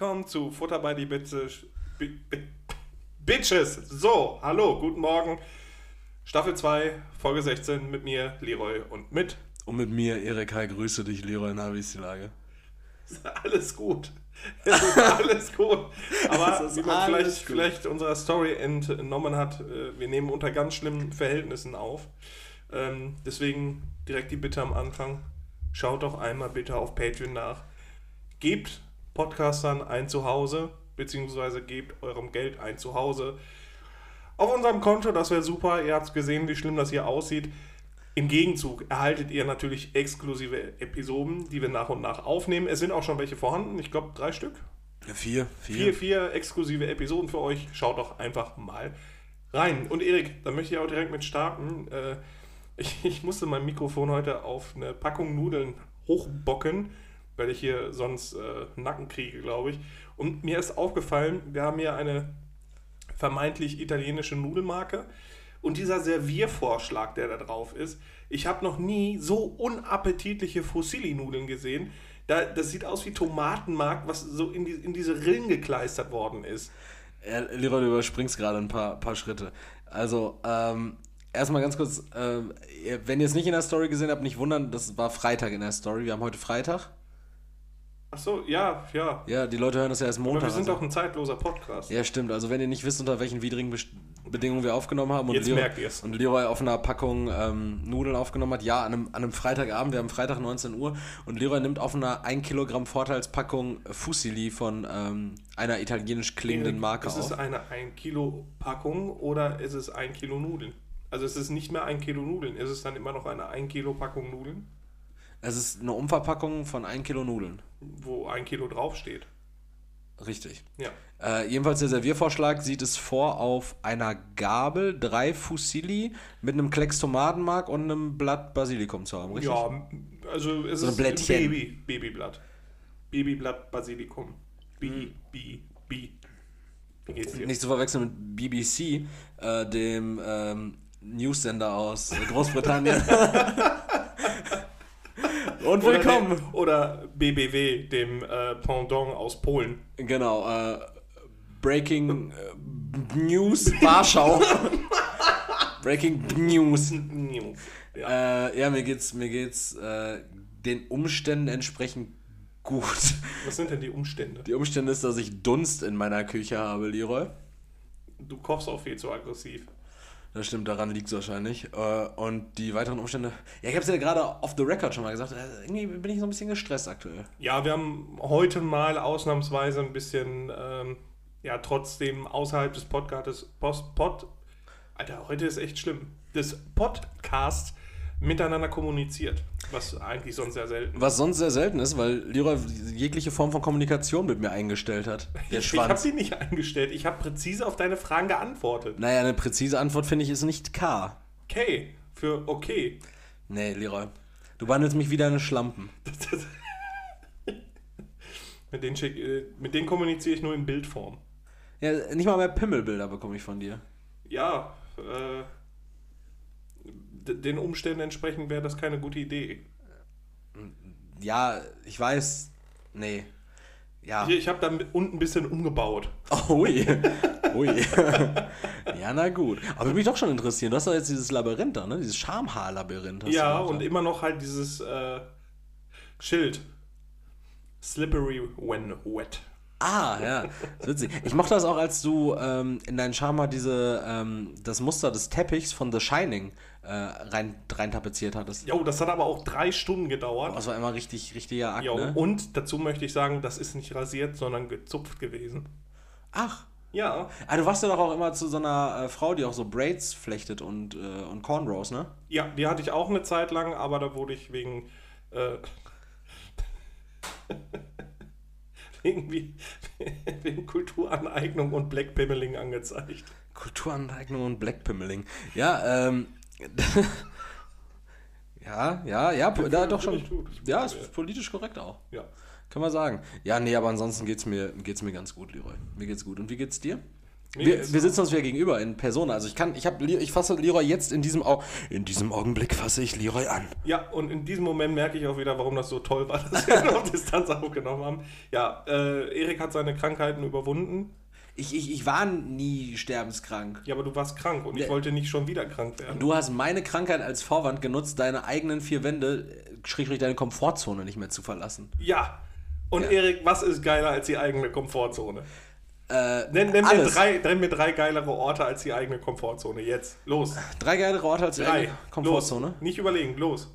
Willkommen zu Futter bei die Bitches. Bi- Bi- Bitches. So, hallo, guten Morgen. Staffel 2, Folge 16 mit mir, Leroy und mit. Und mit mir, Erik, hi, grüße dich, Leroy, na, wie ist die Lage? Alles gut. Es ist alles gut. Aber wie man vielleicht, gut. vielleicht unserer Story entnommen hat, äh, wir nehmen unter ganz schlimmen Verhältnissen auf. Ähm, deswegen direkt die Bitte am Anfang. Schaut doch einmal bitte auf Patreon nach. Gebt Podcastern ein Zuhause, beziehungsweise gebt eurem Geld ein Zuhause. Auf unserem Konto, das wäre super. Ihr habt gesehen, wie schlimm das hier aussieht. Im Gegenzug erhaltet ihr natürlich exklusive Episoden, die wir nach und nach aufnehmen. Es sind auch schon welche vorhanden. Ich glaube, drei Stück. Vier, Vier, vier exklusive Episoden für euch. Schaut doch einfach mal rein. Und Erik, da möchte ich auch direkt mit starten. Äh, ich, ich musste mein Mikrofon heute auf eine Packung Nudeln hochbocken, weil ich hier sonst äh, Nacken kriege, glaube ich. Und mir ist aufgefallen, wir haben hier eine vermeintlich italienische Nudelmarke. Und dieser Serviervorschlag, der da drauf ist, ich habe noch nie so unappetitliche Fusilli-Nudeln gesehen. Da, das sieht aus wie Tomatenmark, was so in, die, in diese Rillen gekleistert worden ist. Ja, Leroy, du überspringst gerade ein paar, paar Schritte. Also, ähm, erstmal ganz kurz, ihr- wenn ihr es nicht in der Story gesehen habt, nicht wundern, das war Freitag in der Story. Wir haben heute Freitag. Ach so, ja, ja. Ja, die Leute hören das ja erst Aber Montag. wir sind also. doch ein zeitloser Podcast. Ja, stimmt. Also, wenn ihr nicht wisst, unter welchen widrigen Best- Bedingungen wir aufgenommen haben und, Jetzt Leroy, merkt ihr's. und Leroy auf einer Packung ähm, Nudeln aufgenommen hat, ja, an einem, an einem Freitagabend, wir haben Freitag 19 Uhr und Leroy nimmt auf einer 1 Kilogramm Vorteilspackung Fusilli von ähm, einer italienisch klingenden Marke ist auf. es eine 1 Kilo Packung oder ist es 1 Kilo Nudeln? Also es ist nicht mehr 1 Kilo Nudeln, ist es dann immer noch eine 1 Kilo Packung Nudeln, Es ist eine Umverpackung von 1 Kilo Nudeln. wo 1 Kilo draufsteht. Richtig. Ja. Äh, jedenfalls der Serviervorschlag sieht es vor auf einer Gabel drei Fusilli mit einem Klecks Tomatenmark und einem Blatt Basilikum zu haben, richtig? Ja, also es So ein ist Blättchen. Baby, Babyblatt. Babyblatt Basilikum. B, B, B. Wie geht's dir? Nicht zu verwechseln mit BBC, äh, dem ähm, Newssender aus Großbritannien. und Oder willkommen! dem- Oder BBW, dem äh, Pendant aus Polen. Genau, äh, Breaking äh, News Warschau. Breaking News. Ja. Äh, ja, mir geht's, mir geht's äh, den Umständen entsprechend gut. Was sind denn die Umstände? Die Umstände ist, dass ich Dunst in meiner Küche habe, Leroy. Du kochst auch viel zu aggressiv. Das stimmt, daran liegt es wahrscheinlich. Äh, und die weiteren Umstände. Ja, ich habe es ja gerade off the record schon mal gesagt. äh, Irgendwie bin ich so ein bisschen gestresst aktuell. Ja, wir haben heute mal ausnahmsweise ein bisschen, ähm, ja, trotzdem außerhalb des Podcasts, Post, Pod, Alter, heute ist echt schlimm, des Podcasts miteinander kommuniziert, was eigentlich sonst sehr selten Was sonst sehr selten ist, weil Leroy jegliche Form von Kommunikation mit mir eingestellt hat. Der Ich habe Schwanz. sie nicht eingestellt, ich habe präzise auf deine Fragen geantwortet. Naja, eine präzise Antwort finde ich ist nicht K. Okay, für okay. Nee, Leroy. Du behandelst mich wie deine Schlampen. Mit denen, schick, äh, mit denen kommuniziere ich nur in Bildform. Ja, nicht mal mehr Pimmelbilder bekomme ich von dir. Ja, äh, den Umständen entsprechend wäre das keine gute Idee. Ja, ich weiß. Nee. Ja. Hier, ich habe da unten ein bisschen umgebaut. Ui. Ui. ja, na gut. Aber mich doch schon interessieren. Du hast doch jetzt dieses Labyrinth da, ne? Dieses Schamhaar-Labyrinth. Ja, und immer noch halt dieses äh, Schild. Slippery when wet. Ah, ja. Witzig. Ich mochte das auch, als du ähm, in deinen Charme diese, ähm, das Muster des Teppichs von The Shining äh, rein, rein tapeziert hattest. Jo, das hat aber auch drei Stunden gedauert. Das war immer richtig, richtiger Akt, Jo, ne? Und dazu möchte ich sagen, das ist nicht rasiert, sondern gezupft gewesen. Ach. Ja, Ah, du warst ja doch auch immer zu so einer äh, Frau, die auch so Braids flechtet und, äh, und Cornrows, ne? ja, die hatte ich auch eine Zeit lang, aber da wurde ich wegen äh, wegen, wie, wegen Kulturaneignung und Blackpimmeling angezeigt. Kulturaneignung und Blackpimmeling. Ja, ähm. ja, ja, ja, da doch schon. Ja, ist politisch korrekt auch. Ja. Kann man sagen. Ja, nee, aber ansonsten geht's mir, geht's mir ganz gut, Leroy. Mir geht's gut. Und wie geht's dir? Wir, wir sitzen uns wieder gegenüber in Persona. Also ich kann, ich habe, ich fasse Leroy jetzt in diesem Au in diesem Augenblick fasse ich Leroy an. Ja, und in diesem Moment merke ich auch wieder, warum das so toll war, dass wir auf Distanz aufgenommen haben. Ja, äh, Erik hat seine Krankheiten überwunden. Ich, ich, ich war nie sterbenskrank. Ja, aber du warst krank und ich wollte nicht schon wieder krank werden. Du hast meine Krankheit als Vorwand genutzt, deine eigenen vier Wände, äh, schrägstrich deine Komfortzone nicht mehr zu verlassen. Ja. Und Ja. Erik, was ist geiler als die eigene Komfortzone? Äh, Nenn, nenn, mir drei, nenn mir drei geilere Orte als die eigene Komfortzone. Jetzt. Los. Drei geile Orte als Drei. eigene Komfortzone. Los. Nicht überlegen. Los.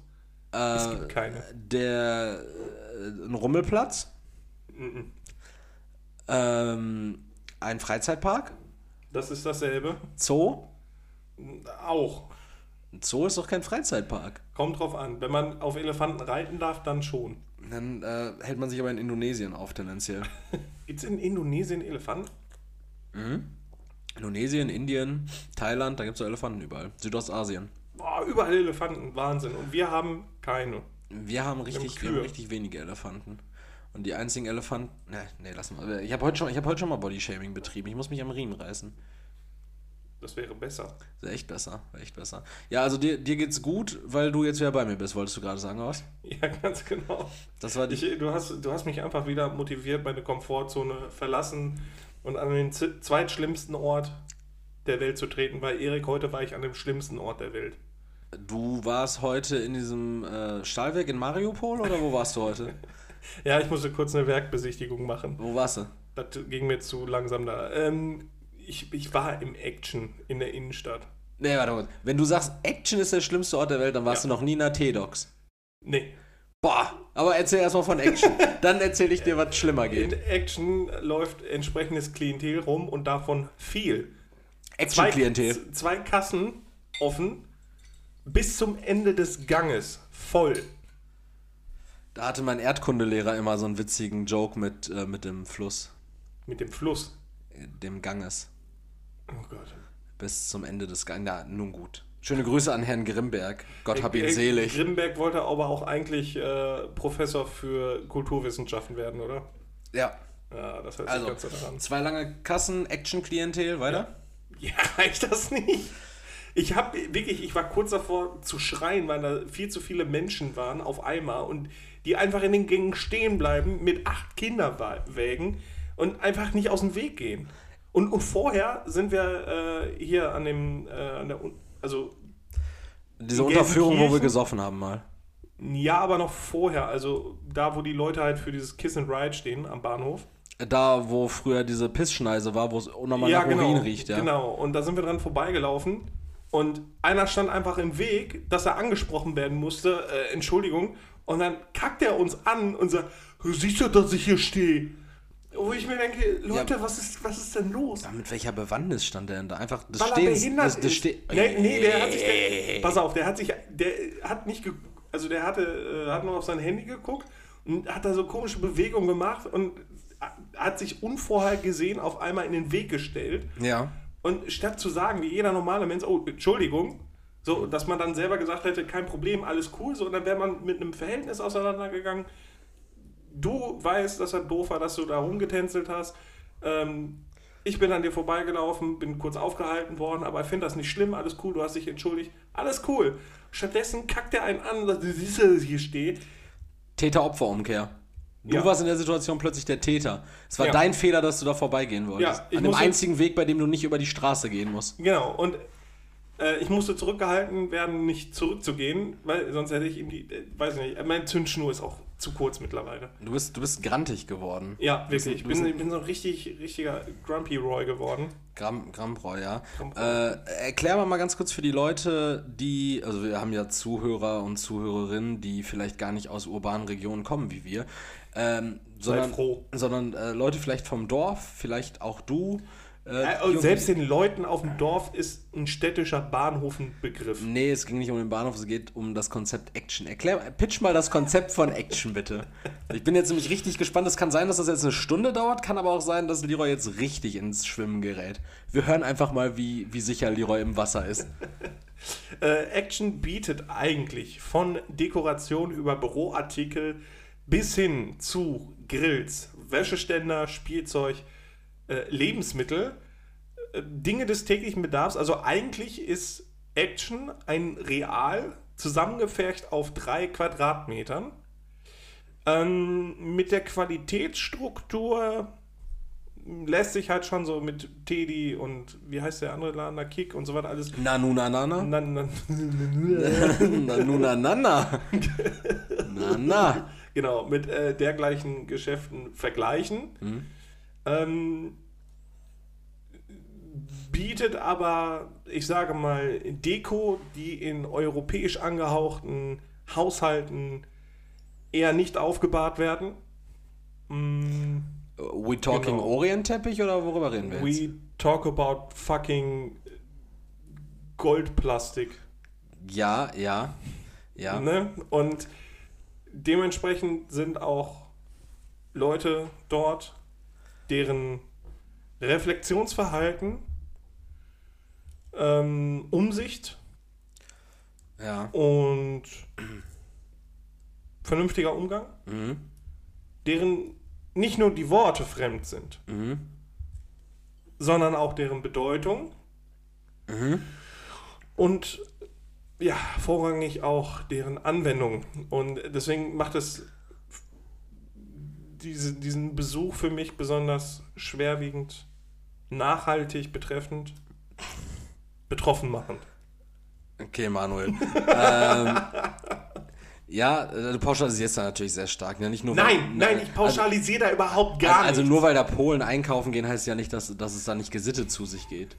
es Äh, gibt keine. der äh, ein Rummelplatz, Mhm. ähm, ein Freizeitpark, Das ist dasselbe. Zoo. Auch. Ein Zoo ist doch kein Freizeitpark. Kommt drauf an. Wenn man auf Elefanten reiten darf, dann schon. Dann äh, hält man sich aber in Indonesien auf tendenziell. Gibt es in Indonesien Elefanten? Indonesien, Indien, Thailand, da gibt es doch Elefanten überall. Südostasien. Boah, überall Elefanten. Wahnsinn. Und wir haben keine. Wir haben richtig, wir Kühe. haben richtig wenige Elefanten. Und die einzigen Elefanten. Ne, nee, lass mal. Ich habe heute, schon- ich hab heute schon mal Bodyshaming betrieben. Ich muss mich am Riemen reißen. Das wäre besser. Das ist echt besser. Echt besser. Ja, also dir, dir geht's gut, weil du jetzt wieder bei mir bist, wolltest du gerade sagen, was? Ja, ganz genau. Das war die. Ich, du, hast, du hast mich einfach wieder motiviert, meine Komfortzone verlassen und an den zweitschlimmsten Ort der Welt zu treten, weil Erik, heute war ich an dem schlimmsten Ort der Welt. Du warst heute in diesem äh, Stahlwerk in Mariupol oder wo warst du heute? Ja, ich musste kurz eine Werkbesichtigung machen. Wo warst du? Das ging mir zu langsam da. Ähm, ich, ich war im Action in der Innenstadt. Nee, warte mal. Wenn du sagst, Action ist der schlimmste Ort der Welt, dann warst Ja. du noch nie in der T-Docs. Nee. Boah, aber erzähl erstmal von Action. dann erzähle ich dir, was schlimmer In geht. Action läuft entsprechendes Klientel rum und davon viel. Action-Klientel. z- zwei Kassen offen bis zum Ende des Ganges voll. Da hatte mein Erdkundelehrer immer so einen witzigen Joke mit, äh, mit dem Fluss, Mit dem Fluss. äh, dem Ganges. Oh Gott. Bis zum Ende des Ganges. Na, nun gut. Schöne Grüße an Herrn Grimberg. Gott hab ihn Äh, selig. Grimberg wollte aber auch eigentlich äh, Professor für Kulturwissenschaften werden, oder? Ja. Ja, das hört sich Also, ganz so daran. zwei lange Kassen, Action-Klientel, weiter? Ja, reicht das nicht? Ich habe wirklich, ich war kurz davor zu schreien, weil da viel zu viele Menschen waren auf einmal und die einfach in den Gängen stehen bleiben mit acht Kinderwägen und einfach nicht aus dem Weg gehen. Und, und vorher sind wir äh, hier an dem, äh, an der, also Diese Unterführung, wo wir gesoffen haben mal. ja, aber noch vorher, also da, wo die Leute halt für dieses Kiss and Ride stehen am Bahnhof. Da, wo früher diese Pissschneise war, wo es unnormal nach Urin riecht, ja. Genau, und da sind wir dran vorbeigelaufen und einer stand einfach im Weg, dass er angesprochen werden musste, äh, Entschuldigung, und dann kackt er uns an und sagt, siehst du, dass ich hier stehe? Wo ich mir denke, Leute, was, ist, was ist denn los? Ja, Mit welcher Bewandtnis stand der denn da? Einfach des Weil Stehens. behindert des, des ist. Ste nee, nee, der hat sich, der, pass auf, der hat sich, der hat nicht, also der hatte, äh, hat nur auf sein Handy geguckt und hat da so komische Bewegungen gemacht und hat sich unvorhergesehen auf einmal in den Weg gestellt. Ja. Und statt zu sagen, wie jeder normale Mensch, oh, Entschuldigung, so, dass man dann selber gesagt hätte, kein Problem, alles cool, so, und dann wäre man mit einem Verhältnis auseinandergegangen. Du weißt, dass er doof war, dass du da rumgetänzelt hast. Ähm, ich bin an dir vorbeigelaufen, bin kurz aufgehalten worden, aber ich finde das nicht schlimm, alles cool, du hast dich entschuldigt, alles cool. Stattdessen kackt er einen an sagt, du siehst, dass hier stehe. Täter-Opfer-Umkehr. Du Ja. warst in der Situation plötzlich der Täter. Es war Ja. dein Fehler, dass du da vorbeigehen wolltest. Ja, An dem einzigen Weg, bei dem du nicht über die Straße gehen musst. Genau, und äh, ich musste zurückgehalten werden, nicht zurückzugehen, weil sonst hätte ich ihm die, äh, weiß ich nicht, meine Zündschnur ist auch zu kurz mittlerweile. Du bist, du bist grantig geworden. Ja, wirklich. Ich bin, ich bin so ein richtig, richtiger Grumpy Roy geworden. Gramm, Grammbräu, ja. Grammbräu. Äh, erklär mal, mal ganz kurz für die Leute, die, also wir haben ja Zuhörer und Zuhörerinnen, die vielleicht gar nicht aus urbanen Regionen kommen wie wir, ähm, sondern, froh. sondern äh, Leute vielleicht vom Dorf, vielleicht auch du. Äh, Äh, und selbst den Leuten auf dem Dorf ist ein städtischer Bahnhof ein Begriff. Nee, es ging nicht um den Bahnhof, es geht um das Konzept Action. Erklär, pitch mal das Konzept von Action, bitte. Ich bin jetzt nämlich richtig gespannt. Es kann sein, dass das jetzt eine Stunde dauert, kann aber auch sein, dass Leroy jetzt richtig ins Schwimmen gerät. Wir hören einfach mal, wie, wie sicher Leroy im Wasser ist. Äh, Action bietet eigentlich von Dekoration über Büroartikel bis hin zu Grills, Wäscheständer, Spielzeug, äh, Lebensmittel äh, Dinge des täglichen Bedarfs. Also eigentlich ist Action ein Real zusammengefärcht auf drei Quadratmetern. Ähm, mit der Qualitätsstruktur lässt sich halt schon so mit Teddy und wie heißt der andere Laden, da Kick und so weiter alles. Nanuna Nana? Na, na, Nanuna Nana. Genau, mit äh, dergleichen Geschäften vergleichen. Ähm, bietet aber, ich sage mal, Deko, die in europäisch angehauchten Haushalten eher nicht aufgebahrt werden. Mm, We talking Genau. Orient-Teppich oder worüber reden wir jetzt? we talk about fucking Goldplastik. Ja, ja. Ja. Ne? Und dementsprechend sind auch Leute dort, deren Reflexionsverhalten, ähm, Umsicht Ja. und vernünftiger Umgang, Mhm. deren nicht nur die Worte fremd sind, Mhm. sondern auch deren Bedeutung Mhm. und ja, vorrangig auch deren Anwendung. Und deswegen macht es diese, diesen Besuch für mich besonders schwerwiegend, nachhaltig betreffend, betroffen machend. Okay, Manuel. ähm, ja, äh, du pauschalisierst da natürlich sehr stark. Ne? Nicht nur weil- Nein, nein, ich pauschalisiere da überhaupt Also, gar also nicht. nur weil da Polen einkaufen gehen, heißt ja nicht, dass, dass es da nicht gesittet zu sich geht.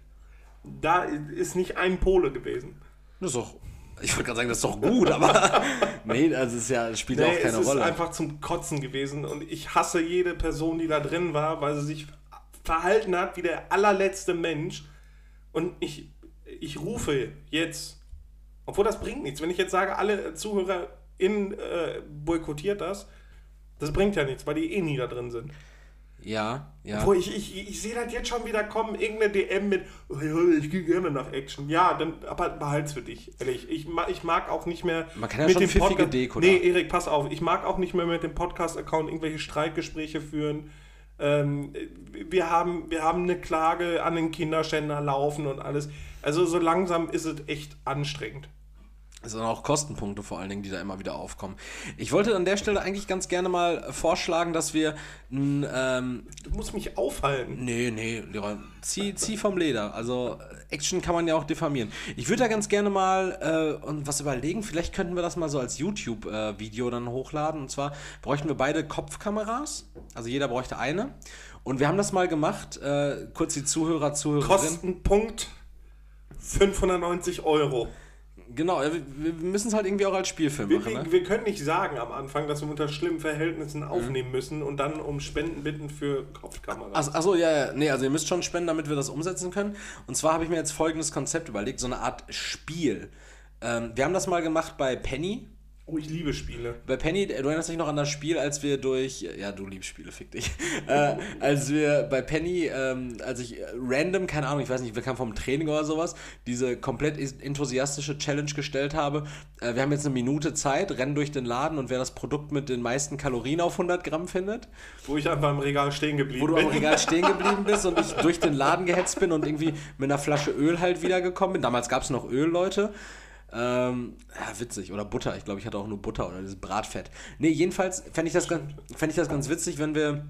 Da ist nicht ein Pole gewesen. Das ist doch. Ich wollte gerade sagen, das ist doch gut, aber. nee, also es ist ja, es spielt ja Nee, auch keine es ist Rolle. einfach zum Kotzen gewesen und ich hasse jede Person, die da drin war, weil sie sich verhalten hat wie der allerletzte Mensch. Und ich, ich rufe jetzt, obwohl das bringt nichts, wenn ich jetzt sage, alle ZuhörerInnen äh, boykottiert das, das bringt ja nichts, weil die eh nie da drin sind. Ja, ja. Obwohl ich, ich, ich sehe das jetzt schon wieder kommen, irgendeine DM mit, oh ich gehe gerne nach Action. Ja, dann aber behalt's für dich, ehrlich. Ich, ich mag auch nicht mehr Man kann ja schon pfiffige Deko da. Nee, Erik, pass auf. Ich mag auch nicht mehr mit dem Podcast-Account irgendwelche Streitgespräche führen. Ähm, wir, haben, wir haben eine Klage an den Kinderschänder laufen und alles. Also so langsam ist es echt anstrengend. Sind auch Kostenpunkte vor allen Dingen, die da immer wieder aufkommen. Ich wollte an der Stelle eigentlich ganz gerne mal vorschlagen, dass wir ein, ähm, Du musst mich aufhalten. Nee, nee, Leroy, zieh, zieh vom Leder. Also Action kann man ja auch diffamieren. Ich würde da ganz gerne mal äh, was überlegen. Vielleicht könnten wir das mal so als YouTube-Video dann hochladen. Und zwar bräuchten wir beide Kopfkameras. Also jeder bräuchte eine. Und wir haben das mal gemacht. Äh, kurz die Zuhörer, Zuhörerinnen. Kostenpunkt 590 Euro. Genau, wir, müssen es halt irgendwie auch als Spielfilm Wir, machen. wir, Ne? wir können nicht sagen am Anfang, dass wir unter schlimmen Verhältnissen aufnehmen müssen und dann um Spenden bitten für Kopfkameras. Ach, achso, ja, ja, nee, also ihr müsst schon spenden, damit wir das umsetzen können. Und zwar habe ich mir jetzt folgendes Konzept überlegt, so eine Art Spiel. Ähm, wir haben das mal gemacht bei Penny. Oh, ich liebe Spiele. Bei Penny, du erinnerst dich noch an das Spiel, als wir durch, ja, du liebst Spiele, fick dich, äh, als wir bei Penny, ähm, als ich random, keine Ahnung, ich weiß nicht, wir kamen vom Training oder sowas, diese komplett is- enthusiastische Challenge gestellt habe. Äh, wir haben jetzt eine Minute Zeit, rennen durch den Laden und wer das Produkt mit den meisten Kalorien auf 100 Gramm findet, Wo ich einfach im Regal stehen geblieben wo du bin. am Regal stehen geblieben bist und ich durch den Laden gehetzt bin und irgendwie mit einer Flasche Öl halt wiedergekommen bin. Damals gab es noch Öl, Leute. Ähm, ja, witzig. Oder Butter. Ich glaube, ich hatte auch nur Butter oder dieses Bratfett. Nee, jedenfalls fände ich, das ganz- fänd ich das ganz witzig, wenn wir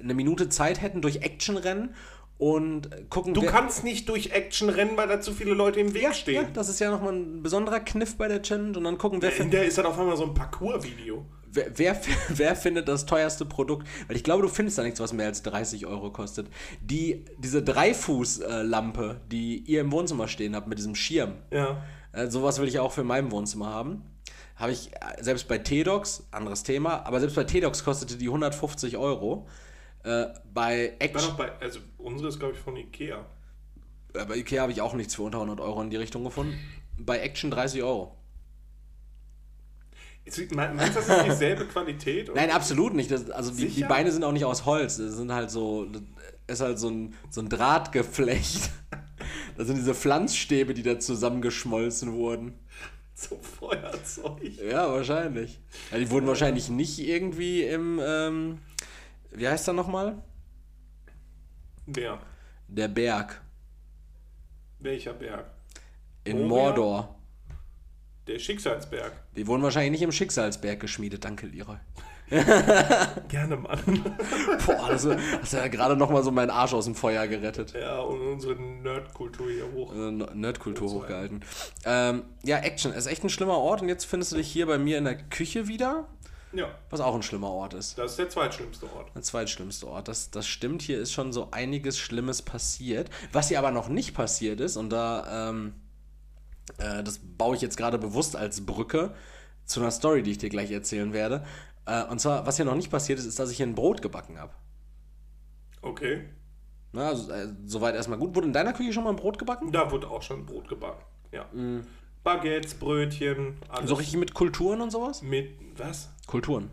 eine Minute Zeit hätten durch Action rennen und gucken, Du kannst nicht durch Action rennen, weil da zu viele Leute im Weg ja, stehen. ja, das ist ja nochmal ein besonderer Kniff bei der Challenge und dann gucken, wer, In der ist dann auf einmal so ein Parcours-Video. Wer, wer, wer findet das teuerste Produkt? Weil ich glaube, du findest da nichts, was mehr als 30 Euro kostet. Die, diese Dreifuß-Lampe, die ihr im Wohnzimmer stehen habt mit diesem Schirm, Ja. Äh, sowas will ich auch für mein Wohnzimmer haben. Habe ich äh, selbst bei T-Docs, anderes Thema, aber selbst bei T-Docs kostete die 150 Euro. Äh, bei Action, bei, also unsere ist, glaube ich, von Ikea. äh, bei Ikea habe ich auch nichts für unter 100 Euro in die Richtung gefunden. Bei Action 30 Euro. Meinst du, das ist dieselbe Qualität? Nein, absolut nicht. Das, also die, die? Beine sind auch nicht aus Holz. Das sind halt so, ist halt so ein, so ein Drahtgeflecht. Das sind diese Pflanzstäbe, die da zusammengeschmolzen wurden. Zum Feuerzeug. Ja, wahrscheinlich. Ja, die wurden wahrscheinlich nicht irgendwie im, ähm, wie heißt er nochmal? Der. Der Berg. Welcher Berg? In Moria? Mordor. Der Schicksalsberg. Die wurden wahrscheinlich nicht im Schicksalsberg geschmiedet. Danke, Leroy. Gerne, Mann. Boah, das hast ja gerade noch mal so meinen Arsch aus dem Feuer gerettet. ja, und unsere Nerdkultur hier hoch. Äh, Nerdkultur hochgehalten. Ähm, ja, Action ist echt ein schlimmer Ort und jetzt findest du dich hier bei mir in der Küche wieder, Ja, was auch ein schlimmer Ort ist. das ist der zweitschlimmste Ort. Der zweitschlimmste Ort. Das, das stimmt, hier ist schon so einiges Schlimmes passiert. Was hier aber noch nicht passiert ist, und da, ähm, äh, das baue ich jetzt gerade bewusst als Brücke zu einer Story, die ich dir gleich erzählen werde. Äh, und zwar, was hier noch nicht passiert ist, ist, dass ich hier ein Brot gebacken habe. Okay. Na, also, äh, soweit erstmal gut. Wurde in deiner Küche schon mal ein Brot gebacken? Da wurde auch schon Brot gebacken. Ja. Baguettes, Brötchen, alles. So richtig mit Kulturen und sowas? Mit, was? Kulturen.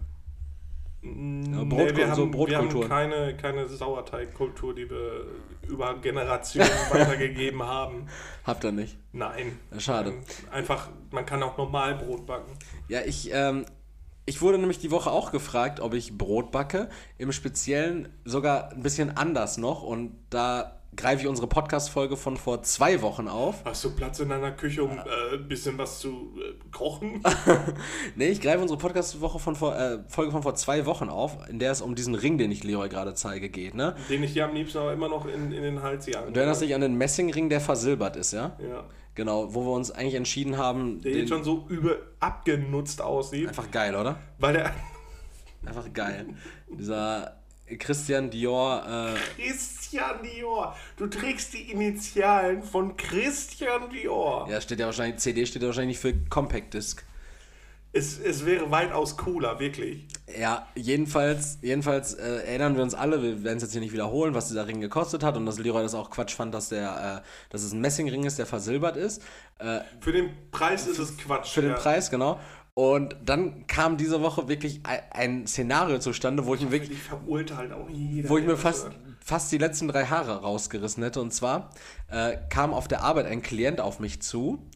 Nee, Brot- wir, so haben, wir haben keine, keine Sauerteigkultur, die wir über Generationen weitergegeben haben. Habt ihr nicht? Nein. Schade. Ähm, Einfach, man kann auch normal Brot backen. Ja, ich, ähm, ich wurde nämlich die Woche auch gefragt, ob ich Brot backe. Im Speziellen sogar ein bisschen anders noch. Und da greife ich unsere Podcast-Folge von vor zwei Wochen auf. Hast du Platz in deiner Küche, um äh, ein bisschen was zu äh, kochen? Nee, ich greife unsere Podcast-Woche von vor, äh, Folge von vor zwei Wochen auf, in der es um diesen Ring, den ich Leroy gerade zeige, geht, ne? Den ich dir am liebsten aber immer noch in, in den Hals jagen Du erinnerst dich an den Messingring, der versilbert ist, ja? Ja. Genau, wo wir uns eigentlich entschieden haben, Der jetzt schon so über abgenutzt aussieht. einfach geil, oder? Weil der Einfach geil. Dieser Christian Dior, äh, Christian Dior. Du trägst die Initialen von Christian Dior. ja, steht ja wahrscheinlich, CD steht ja wahrscheinlich für Compact Disc. Es, es wäre weitaus cooler, wirklich. Ja, jedenfalls, jedenfalls äh, erinnern wir uns alle, wir werden es jetzt hier nicht wiederholen, was dieser Ring gekostet hat und dass Leroy das auch Quatsch fand, dass der, äh, dass es ein Messingring ist, der versilbert ist. Äh, Für den Preis ist es Quatsch. für den ja. Preis, genau. Und dann kam diese Woche wirklich ein, Szenario zustande, wo ich mir wirklich, jeder. wo ich mir fast, fast die letzten drei Haare rausgerissen hätte. Und zwar äh, kam auf der Arbeit ein Klient auf mich zu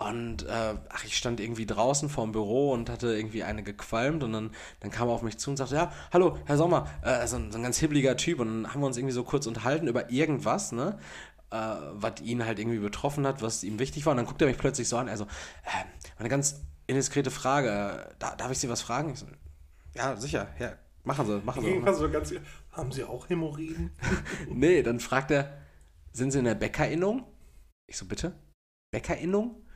und äh, ach, ich stand irgendwie draußen vorm Büro und hatte irgendwie eine gequalmt und dann, dann kam er auf mich zu und sagte, ja, hallo, Herr Sommer, äh, so, ein, so ein ganz hibbeliger Typ und dann haben wir uns irgendwie so kurz unterhalten über irgendwas, ne? Äh, was ihn halt irgendwie betroffen hat, was ihm wichtig war. Und dann guckt er mich plötzlich so an, also, äh, eine ganz indiskrete Frage, da, darf ich Sie was fragen? So, ja, sicher, ja, machen Sie, machen Sie. Irgendwas so ganz, haben Sie auch Hämorrhoiden? Nee, dann fragt er, sind Sie in der Bäckerinnung? Ich so, bitte? Bäckerinnung?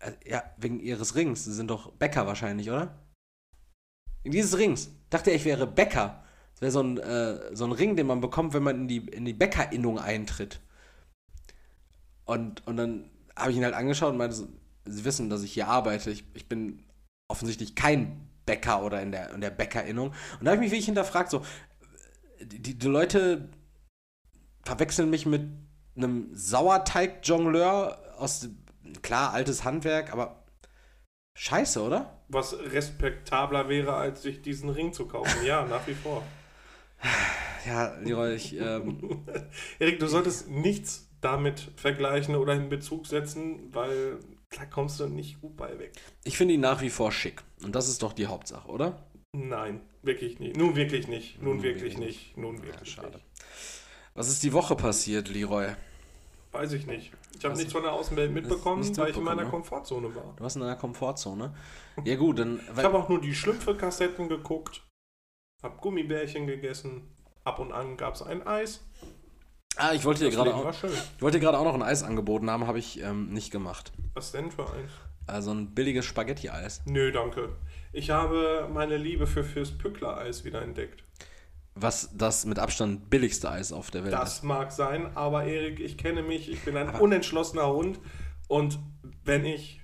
Äh, ja, wegen Ihres Rings. Sie sind doch Bäcker wahrscheinlich, oder? In dieses Rings. Dachte er, ich wäre Bäcker. Das wäre so ein, äh, so ein Ring, den man bekommt, wenn man in die, in die Bäckerinnung eintritt. Und, und dann habe ich ihn halt angeschaut und meinte, so, Sie wissen, dass ich hier arbeite. Ich, ich bin offensichtlich kein Bäcker oder in der, in der Bäckerinnung. Und da habe ich mich wirklich hinterfragt, so, die, die Leute verwechseln mich mit einem Sauerteig-Jongleur aus, klar, altes Handwerk, aber scheiße, oder? Was respektabler wäre, als sich diesen Ring zu kaufen. Ja, nach wie vor. Ja, Leroy, ich, ähm, Erik, du solltest nichts damit vergleichen oder in Bezug setzen, weil da kommst du nicht gut bei weg. ich finde ihn nach wie vor schick. Und das ist doch die Hauptsache, oder? Nein, wirklich nicht. Nun wirklich nicht. Nun Nun wirklich wirklich nicht. Nun wirklich schade. nicht. Was ist die Woche passiert, Leroy? Weiß ich nicht. Ich habe nichts von der Außenwelt mitbekommen, weil ich in meiner mitbekommen, ne? Komfortzone war. Du warst in einer Komfortzone. Ja gut, dann... Ich habe auch nur die Schlümpfe-Kassetten geguckt, habe Gummibärchen gegessen, ab und an gab es ein Eis. ah, ich wollte dir gerade auch, schön. ich wollte dir gerade auch noch ein Eis angeboten haben, habe ich ähm, nicht gemacht. Was denn für eins? Also ein billiges Spaghetti-Eis. Nö, danke. Ich habe meine Liebe für Fürst Pückler-Eis wieder entdeckt. Was das mit Abstand billigste Eis auf der Welt ist. Das mag sein, aber Erik, ich kenne mich, ich bin ein unentschlossener Hund und wenn ich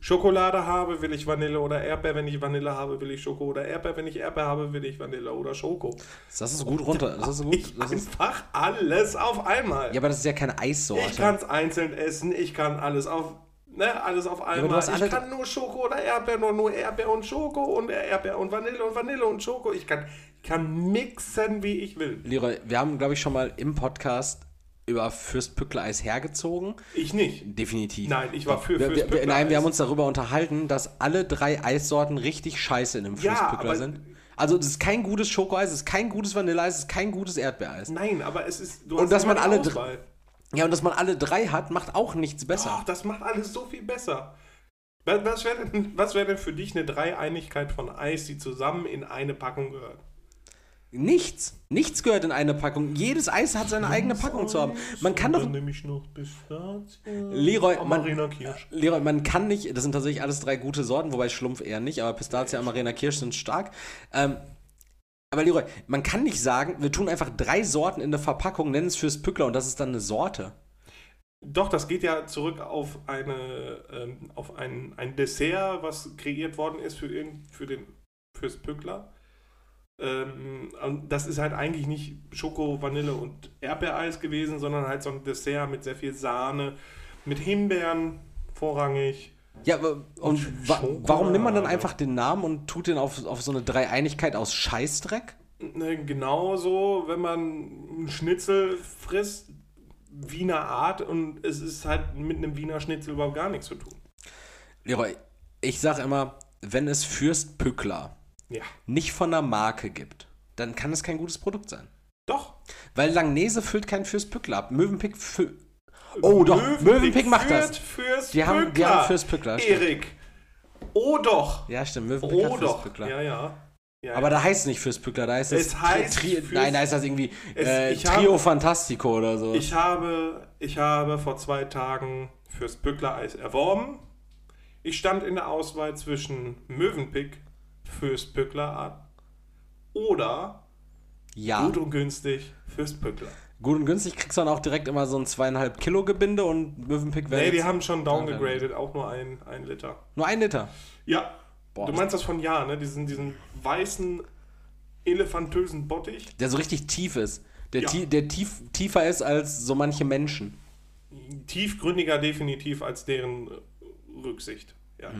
Schokolade habe, will ich Vanille oder Erdbeer. Wenn ich Vanille habe, will ich Schoko oder Erdbeer. Wenn ich Erdbeer habe, will ich Vanille oder Schoko. Das ist gut runter. Das ist gut. Das ist, einfach alles auf einmal. ja, aber das ist ja keine Eissorte. ich kann es einzeln essen, ich kann alles auf, ne, alles auf einmal. ich kann nur Schoko oder Erdbeer, nur, nur Erdbeer und Schoko und Erdbeer und Vanille und Vanille und Schoko. Ich kann, kann mixen, wie ich will. Leroy, wir haben, glaube ich, schon mal im Podcast über Fürstpückler-Eis hergezogen. Ich nicht. Definitiv. Nein, ich war für Fürstpückler-Eis. Nein, wir haben uns darüber unterhalten, dass alle drei Eissorten richtig scheiße in einem Ja, Fürstpückler aber- sind. Also, das ist kein gutes Schokoeis, das ist kein gutes Vanilleeis, das ist kein gutes Erdbeereis. Nein, aber es ist. Und dass man alle dr- Auswahl. Ja, und dass man alle drei hat, macht auch nichts besser. Doch, das macht alles so viel besser. Was, was wäre denn, was wär denn für dich eine Dreieinigkeit von Eis, die zusammen in eine Packung gehört? Nichts. Nichts gehört in eine Packung. Jedes Eis hat seine eigene Packung zu haben. Man kann doch. Nehme ich noch Pistazie. Leroy, man, Amarena Kirsch. Leroy, man kann nicht, das sind tatsächlich alles drei gute Sorten, wobei Schlumpf eher nicht, aber Pistazie, Amarena, Kirsch sind stark. Ähm, aber Leroy, man kann nicht sagen, wir tun einfach drei Sorten in der Verpackung, nennen es fürs Pückler und das ist dann eine Sorte. Doch, das geht ja zurück auf, eine, ähm, auf ein, ein Dessert, was kreiert worden ist für, für den, fürs Pückler. Ähm, das ist halt eigentlich nicht Schoko, Vanille und Erdbeereis gewesen, sondern halt so ein Dessert mit sehr viel Sahne, mit Himbeeren vorrangig. Ja, aber- und wa warum nimmt man dann einfach den Namen und tut den auf, auf so eine Dreieinigkeit aus Scheißdreck? Ne, Genauso, wenn man einen Schnitzel frisst, Wiener Art, und es ist halt mit einem Wiener Schnitzel überhaupt gar nichts zu tun. Leroy, ich sag immer, wenn es Fürst Pückler Ja, nicht von der Marke gibt, dann kann es kein gutes Produkt sein. doch. Weil Langnese füllt kein Fürst Pückler ab. Mövenpick füllt. Oh, doch, Mövenpick macht das. Fürs Die haben- die Pückler. haben Fürst Pückler, stimmt. Erik. Oh doch. Ja, stimmt, Mövenpick hat Oh Fürst doch. Pückler. Ja, ja. ja Aber ja. da heißt es nicht Fürst Pückler, da heißt es, Es heißt Fürst- Nein, da heißt das irgendwie Es- äh, Trio habe- Fantastico oder so. ich, habe, ich habe vor zwei Tagen fürs Bückler-Eis erworben. Ich stand in der Auswahl zwischen Mövenpick fürs Bückler oder ja. gut und günstig fürs Bückler. Gut und günstig kriegst du dann auch direkt immer so ein zweieinhalb Kilo Gebinde und Mövenpick wäre Nee, die haben schon downgegradet, auch nur ein, ein Liter. nur ein Liter. Ja. Boah, du meinst das von Ja, ne? Diesen, diesen weißen, elefantösen Bottich. Der so richtig tief ist. Der, Ja. tie der tief, tiefer ist als so manche Menschen. Tiefgründiger definitiv als deren Rücksicht. Ja.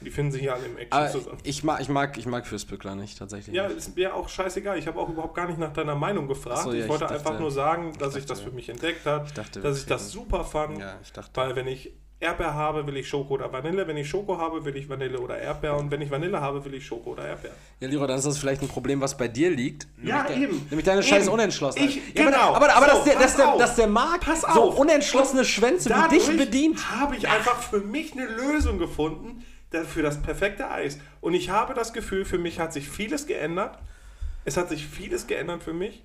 Die finden sich ja alle im Action Aber zusammen. ich mag, ich mag, ich mag Fürstbückler nicht, tatsächlich. Ja, nicht. ist mir auch scheißegal. Ich habe auch überhaupt gar nicht nach deiner Meinung gefragt. So, ja, ich ich wollte dachte- einfach nur sagen, dass ich, dachte- das für mich entdeckt habe, ich dachte, dass ich das super fand. ja, ich dachte. Weil wenn ich Erdbeer habe, will ich Schoko oder Vanille. Wenn ich Schoko habe, will ich Vanille oder Erdbeer. Und wenn ich Vanille habe, will ich Schoko oder Erdbeer. Ja, Lira, dann ist das vielleicht ein Problem, was bei dir liegt. Ja, nämlich eben. Nämlich deine Eben. scheiß Unentschlossenheit. Ich- ja, genau. Aber, aber, aber So, dass, der, dass, der, dass der Markt Pass so auf. unentschlossene Schwänze wie dich bedient. habe ich einfach für mich eine Lösung gefunden für das perfekte Eis. Und ich habe das Gefühl, für mich hat sich vieles geändert. Es hat sich vieles geändert für mich.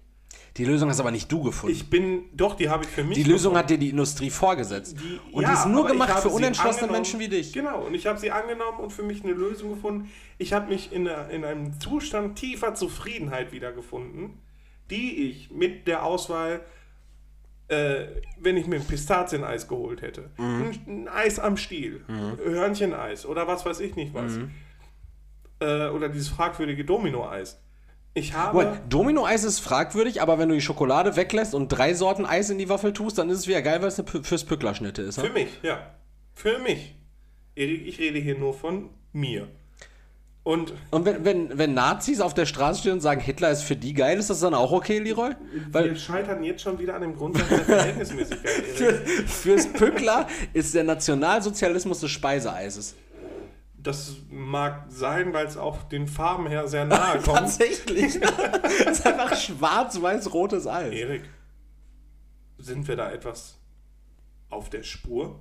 Die Lösung hast aber nicht du gefunden. Ich bin, doch, die habe ich für mich die Lösung gefunden. hat dir die Industrie vorgesetzt. Die- und ja, die ist nur gemacht für unentschlossene. Menschen wie dich. Genau, und ich habe sie angenommen und für mich eine Lösung gefunden. Ich habe mich in, einer- in einem Zustand tiefer Zufriedenheit wiedergefunden, die ich mit der Auswahl, äh, wenn ich mir ein Pistazieneis geholt hätte, Mhm. ein, ein Eis am Stiel, Hörncheneis oder was weiß ich nicht was, Mhm. äh, oder dieses fragwürdige Domino-Eis. Ich habe... Domino-Eis ist fragwürdig, aber wenn du die Schokolade weglässt und drei Sorten Eis in die Waffel tust, dann ist es wieder geil, weil es eine Pü- fürs Pücklerschnitte ist. Für Ne? mich, ja. Für mich. Erik, ich rede hier nur von mir. Und Und wenn, wenn, wenn Nazis auf der Straße stehen und sagen, Hitler ist für die geil, ist das dann auch okay, Leroy? wir Weil scheitern jetzt schon wieder an dem Grundsatz der Verhältnismäßigkeit, Erik. fürs Pückler ist der Nationalsozialismus des Speiseeises. Das mag sein, weil es auch den Farben her sehr nahe kommt. Tatsächlich. Es ist einfach schwarz-weiß-rotes Eis. Erik, sind wir da etwas auf der Spur?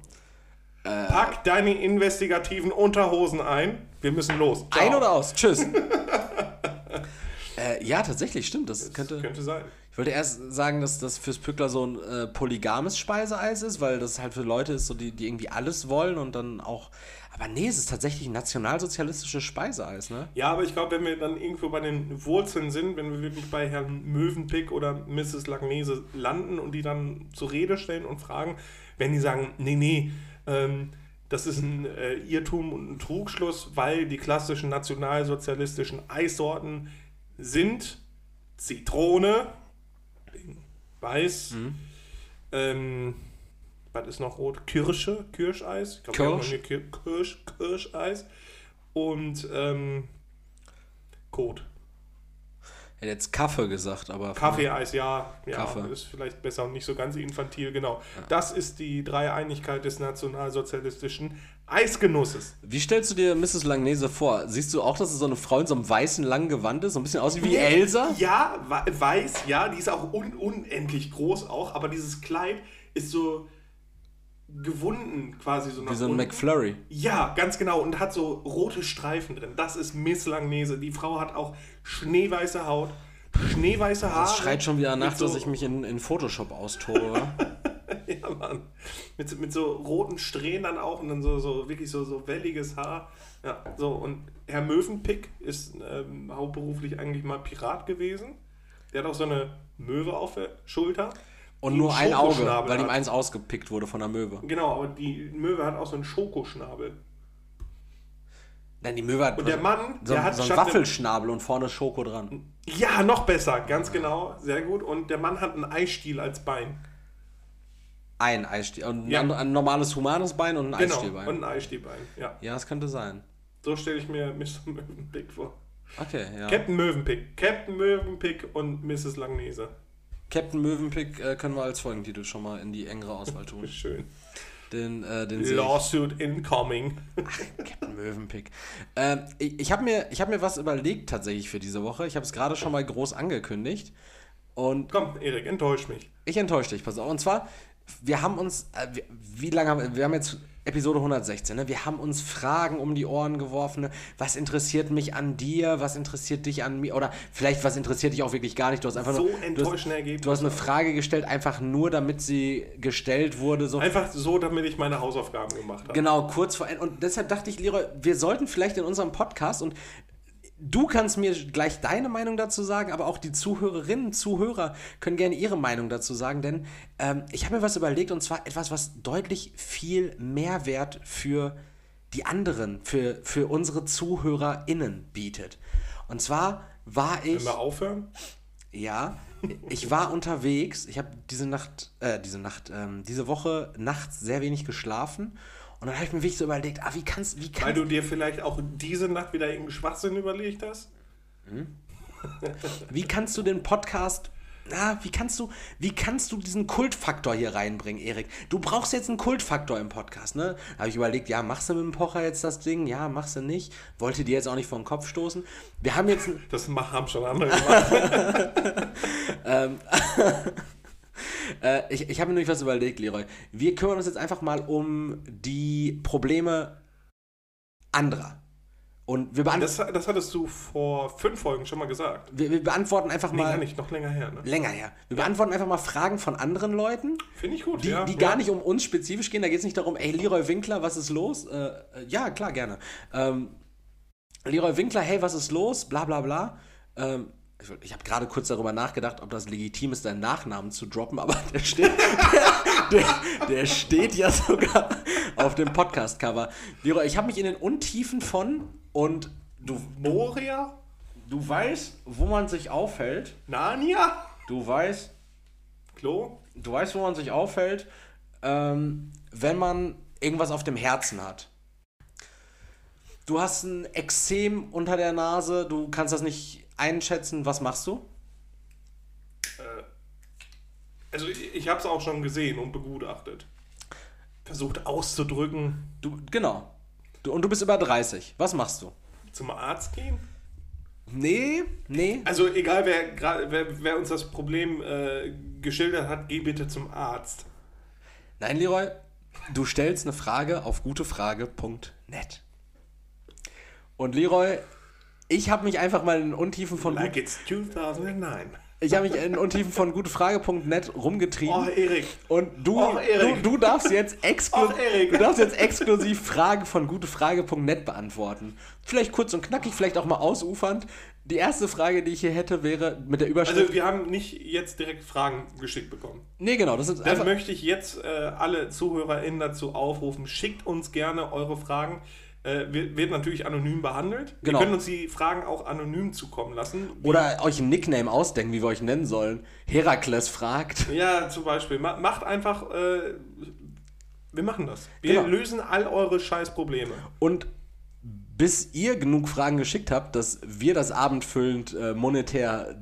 Äh. Pack deine investigativen Unterhosen ein. Wir müssen los. Ciao. Ein oder aus? Tschüss. äh, ja, tatsächlich, stimmt. Das könnte. Könnte sein. Ich wollte erst sagen, dass das fürs Pückler so ein äh, polygames Speiseeis ist, weil das halt für Leute ist, so die, die irgendwie alles wollen und dann auch. Aber nee, es ist tatsächlich ein nationalsozialistisches Speiseeis, ne? Ja, aber ich glaube, wenn wir dann irgendwo bei den Wurzeln sind, wenn wir wirklich bei Herrn Mövenpick oder Mrs. Lagnese landen und die dann zur Rede stellen und fragen, wenn die sagen, nee, nee, ähm, das ist ein äh, Irrtum und ein Trugschluss, weil die klassischen nationalsozialistischen Eissorten sind Zitrone, Weiß, ähm, was ist noch rot? Kirsche, Kirscheis. Ich glaub, wir haben Kirsch. Kir Kirsch, Kirscheis. Und ähm, Kot. Hätte jetzt Kaffee gesagt, aber. Kaffee-Eis, ja. Ja, Kaffee. ist vielleicht besser und nicht so ganz infantil, genau. Das ist die Dreieinigkeit des nationalsozialistischen Eisgenusses. Wie stellst du dir Mrs. Langnese vor? Siehst du auch, dass es so eine Frau in so einem weißen langen Gewand ist? So ein bisschen aussieht wie Elsa? Ja, we- weiß, ja, die ist auch un unendlich groß auch, aber dieses Kleid ist so gewunden quasi so nach Wie so ein. McFlurry. Ja, ganz genau. Und hat so rote Streifen drin. Das ist Miss Langnese. Die Frau hat auch schneeweiße Haut, schneeweiße Haare. Das schreit schon wieder nach, so, dass ich mich in, in Photoshop austobe. Ja, Mann. Mit, mit so roten Strähnen dann auch und dann so, so wirklich so, so welliges Haar. Ja, so. Und Herr Möwenpick ist ähm, hauptberuflich eigentlich mal Pirat gewesen. Der hat auch so eine Möwe auf der Schulter. Und nur ein Auge, weil ihm hat. eins ausgepickt wurde von der Möwe. Genau, aber die Möwe hat auch so einen Schokoschnabel. Nein, die Möwe hat Und der Mann, so, der hat so einen Waffelschnabel und vorne Schoko dran. Ja, noch besser, ganz genau, sehr gut. Und der Mann hat einen Eisstiel als Bein. Ein Eisstiel. Und Ja. ein, ein normales humanes Bein und ein Genau, Eisstielbein. und ein Eisstielbein, ja. ja, das könnte sein. So stelle ich mir Mr. Möwenpick vor. Okay, ja. Captain Möwenpick. Captain Möwenpick und Mrs. Langnese. Captain Möwenpick äh, können wir als Folgentitel schon mal in die engere Auswahl tun. Schön. Den, äh, den. Lawsuit incoming. Captain Möwenpick. Ähm, ich ich habe mir, ich hab mir was überlegt tatsächlich für diese Woche. Ich habe es gerade schon mal groß angekündigt. Und Komm, Erik, enttäusch mich. ich enttäusche dich, pass auf. Und zwar, wir haben uns, äh, wir, wie lange haben wir, wir haben jetzt Episode 116, ne? wir haben uns Fragen um die Ohren geworfen. Ne? Was interessiert mich an dir? Was interessiert dich an mir? Oder vielleicht, was interessiert dich auch wirklich gar nicht? Du hast einfach So nur, enttäuschende Ergebnisse. du hast eine Frage gestellt, einfach nur, damit sie gestellt wurde. So. Einfach so, damit ich meine Hausaufgaben gemacht habe. Genau, kurz vor Ende. Und deshalb dachte ich, Leroy, wir sollten vielleicht in unserem Podcast und du kannst mir gleich deine Meinung dazu sagen, aber auch die Zuhörerinnen, Zuhörer können gerne ihre Meinung dazu sagen, denn ähm, ich habe mir was überlegt und zwar etwas, was deutlich viel Mehrwert für die anderen, für, für unsere ZuhörerInnen bietet. Und zwar war ich. Wenn wir aufhören? Ja, ich war unterwegs. Ich habe diese Nacht, äh, diese Nacht, ähm, diese Woche nachts sehr wenig geschlafen. Und dann habe ich mir wirklich so überlegt, ah, wie kannst, wie Weil kannst du dir vielleicht auch diese Nacht wieder irgendeinen Schwachsinn überlegt hast? Wie kannst du den Podcast. Na, wie kannst du, wie kannst du diesen Kultfaktor hier reinbringen, Erik? Du brauchst jetzt einen Kultfaktor im Podcast, ne? Habe ich überlegt, ja, machst du mit dem Pocher jetzt das Ding? Ja, machst du nicht? Wollte dir jetzt auch nicht vor den Kopf stoßen. Wir haben jetzt, Das haben schon andere gemacht. äh, ich, ich habe mir nämlich was überlegt, Leroy. Wir kümmern uns jetzt einfach mal um die Probleme anderer. Und wir, Das, das hattest du vor fünf Folgen schon mal gesagt. wir, wir beantworten einfach mal. gar nicht, noch länger her. Ne? Länger her. Wir beantworten einfach mal Fragen von anderen Leuten. Finde ich gut, die, ja. die ja. gar nicht um uns spezifisch gehen. Da geht es nicht darum, ey, Leroy Winkler, was ist los? Äh, äh, ja, klar, gerne. Ähm, Leroy Winkler, hey, was ist los? Bla bla bla. Ähm, ich, habe gerade kurz darüber nachgedacht, ob das legitim ist, deinen Nachnamen zu droppen, aber der steht, der, der, der steht ja sogar auf dem Podcast-Cover. Leroy, ich habe mich in den Untiefen von und du, Moria? du weißt, wo man sich aufhält. Narnia? Du weißt, Klo? Du weißt, wo man sich aufhält, ähm, wenn man irgendwas auf dem Herzen hat. Du hast ein Ekzem unter der Nase, du kannst das nicht einschätzen. Was machst du? Also ich, habe es auch schon gesehen und begutachtet. Versucht auszudrücken, Du, genau. Du, und du bist über 30. Was machst du? zum Arzt gehen. Nee, nee. Also egal, wer, wer, wer uns das Problem äh, geschildert hat, geh bitte zum Arzt. Nein, Leroy, du stellst eine Frage auf gutefrage.net. Und Leroy, ich habe mich einfach mal in den Untiefen von Like it's 2009. ich habe mich in Untiefen von gutefrage.net rumgetrieben. Oh, Erik. Und du, Erik. du, du, darfst jetzt Erik. du darfst jetzt exklusiv Fragen von gutefrage.net beantworten. Vielleicht kurz und knackig, vielleicht auch mal ausufernd. Die erste Frage, die ich hier hätte, wäre mit der Überschrift. Also wir haben nicht jetzt direkt Fragen geschickt bekommen. nee, genau, das ist möchte ich jetzt äh, alle ZuhörerInnen dazu aufrufen, schickt uns gerne eure Fragen. Äh, wird, wird natürlich anonym behandelt. Genau. Wir können uns die Fragen auch anonym zukommen lassen. Oder euch ein Nickname ausdenken, wie wir euch nennen sollen. Herakles fragt. Ja, zum Beispiel. Ma macht einfach. Äh, wir machen das. Wir Genau. lösen all eure Scheißprobleme. Und bis ihr genug Fragen geschickt habt, dass wir das abendfüllend äh, monetär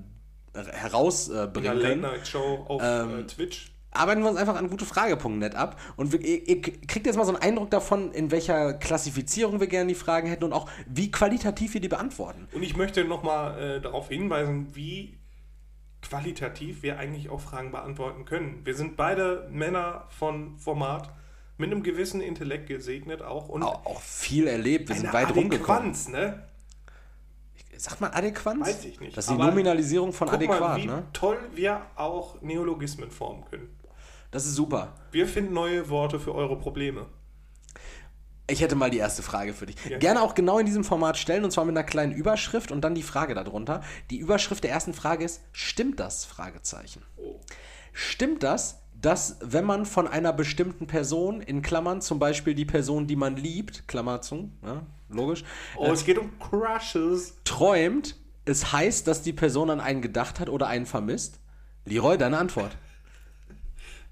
herausbringen Late können. Night Show auf Ähm, äh, Twitch. Arbeiten wir uns einfach an gutefrage.net ab und wir, ihr, ihr kriegt jetzt mal so einen Eindruck davon, in welcher Klassifizierung wir gerne die Fragen hätten und auch wie qualitativ wir die beantworten. Und ich möchte nochmal äh, darauf hinweisen, wie qualitativ wir eigentlich auch Fragen beantworten können. Wir sind beide Männer von Format, mit einem gewissen Intellekt gesegnet auch und Auch, auch viel erlebt, wir sind weit rumgekommen. Adäquanz, ne? Sagt man Adäquanz? Weiß ich nicht. Das ist die Aber Nominalisierung von Guck adäquat, mal, wie ne? toll wir auch Neologismen formen können. Das ist super. Wir finden neue Worte für eure Probleme. Ich hätte mal die erste Frage für dich. Ja. Gerne auch genau in diesem Format stellen und zwar mit einer kleinen Überschrift und dann die Frage darunter. Die Überschrift der ersten Frage ist: Stimmt das? Fragezeichen. Oh. Stimmt das, dass wenn man von einer bestimmten Person, in Klammern zum Beispiel die Person, die man liebt, Klammer zu, ja, logisch, Oh, es geht um Crushes. träumt, es heißt, dass die Person an einen gedacht hat oder einen vermisst? Leroy, deine Antwort.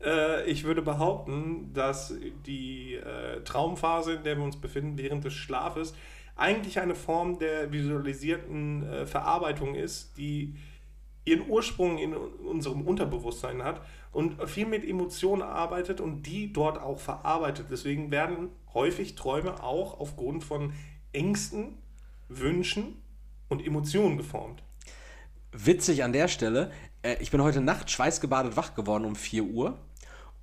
Äh, ich würde behaupten, dass die äh, Traumphase, in der wir uns befinden, während des Schlafes, eigentlich eine Form der visualisierten äh, Verarbeitung ist, die ihren Ursprung in unserem Unterbewusstsein hat und viel mit Emotionen arbeitet und die dort auch verarbeitet. Deswegen werden häufig Träume auch aufgrund von Ängsten, Wünschen und Emotionen geformt. Witzig an der Stelle, ich bin heute Nacht schweißgebadet wach geworden um 4 Uhr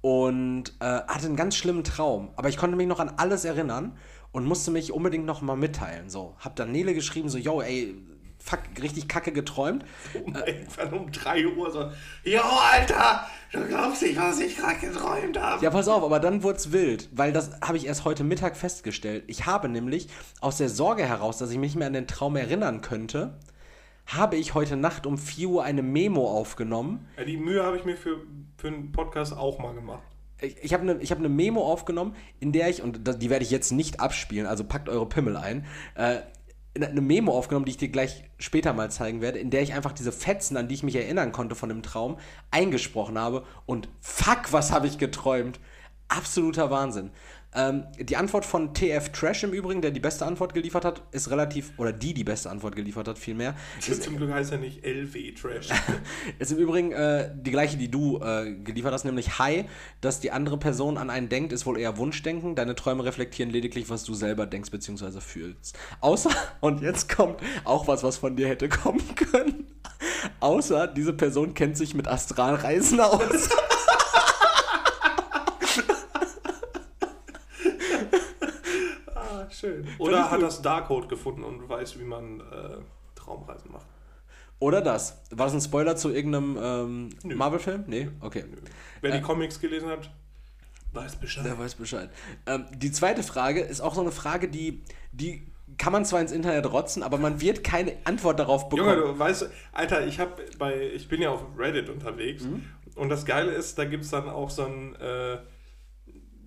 und äh, hatte einen ganz schlimmen Traum. Aber ich konnte mich noch an alles erinnern und musste mich unbedingt noch mal mitteilen. So, hab dann Nele geschrieben, so, yo, ey, fuck, richtig kacke geträumt. Um, irgendwann um 3 Uhr so, Jo, Alter, du glaubst nicht, was ich gerade geträumt habe. Ja, pass auf, aber dann wurde es wild, weil das habe ich erst heute Mittag festgestellt. Ich habe nämlich aus der Sorge heraus, dass ich mich nicht mehr an den Traum erinnern könnte, habe ich heute Nacht um 4 Uhr eine Memo aufgenommen. Ja, die Mühe habe ich mir für, für einen Podcast auch mal gemacht. Ich, ich habe eine hab ne Memo aufgenommen, in der ich, und die werde ich jetzt nicht abspielen, also packt eure Pimmel ein, äh, eine Memo aufgenommen, die ich dir gleich später mal zeigen werde, in der ich einfach diese Fetzen, an die ich mich erinnern konnte von dem Traum, eingesprochen habe. Und fuck, was habe ich geträumt. Absoluter Wahnsinn. Ähm, die Antwort von TF Trash im Übrigen, der die beste Antwort geliefert hat, ist relativ, oder die die beste Antwort geliefert hat, vielmehr, ist, Zum Glück heißt er nicht LW Trash. ist im Übrigen äh, die gleiche, die du äh, geliefert hast, nämlich Hi, dass die andere Person an einen denkt, ist wohl eher Wunschdenken. Deine Träume reflektieren lediglich, was du selber denkst bzw. fühlst. Außer, und jetzt kommt auch was, was von dir hätte kommen können. Außer, diese Person kennt sich mit Astralreisen aus. ah, schön. Oder hat das Darkcode gefunden und weiß, wie man äh, Traumreisen macht. Oder das. War das ein Spoiler zu irgendeinem ähm, Nö. Marvel-Film? Nee? Okay. Wer die Comics gelesen hat, weiß Bescheid. Der weiß Bescheid. Ähm, die zweite Frage ist auch so eine Frage, die, die kann man zwar ins Internet rotzen, aber man wird keine Antwort darauf bekommen. Junge, du weißt, Alter, ich hab bei, ich bin ja auf Reddit unterwegs Mhm. und das Geile ist, da gibt es dann auch so ein, äh,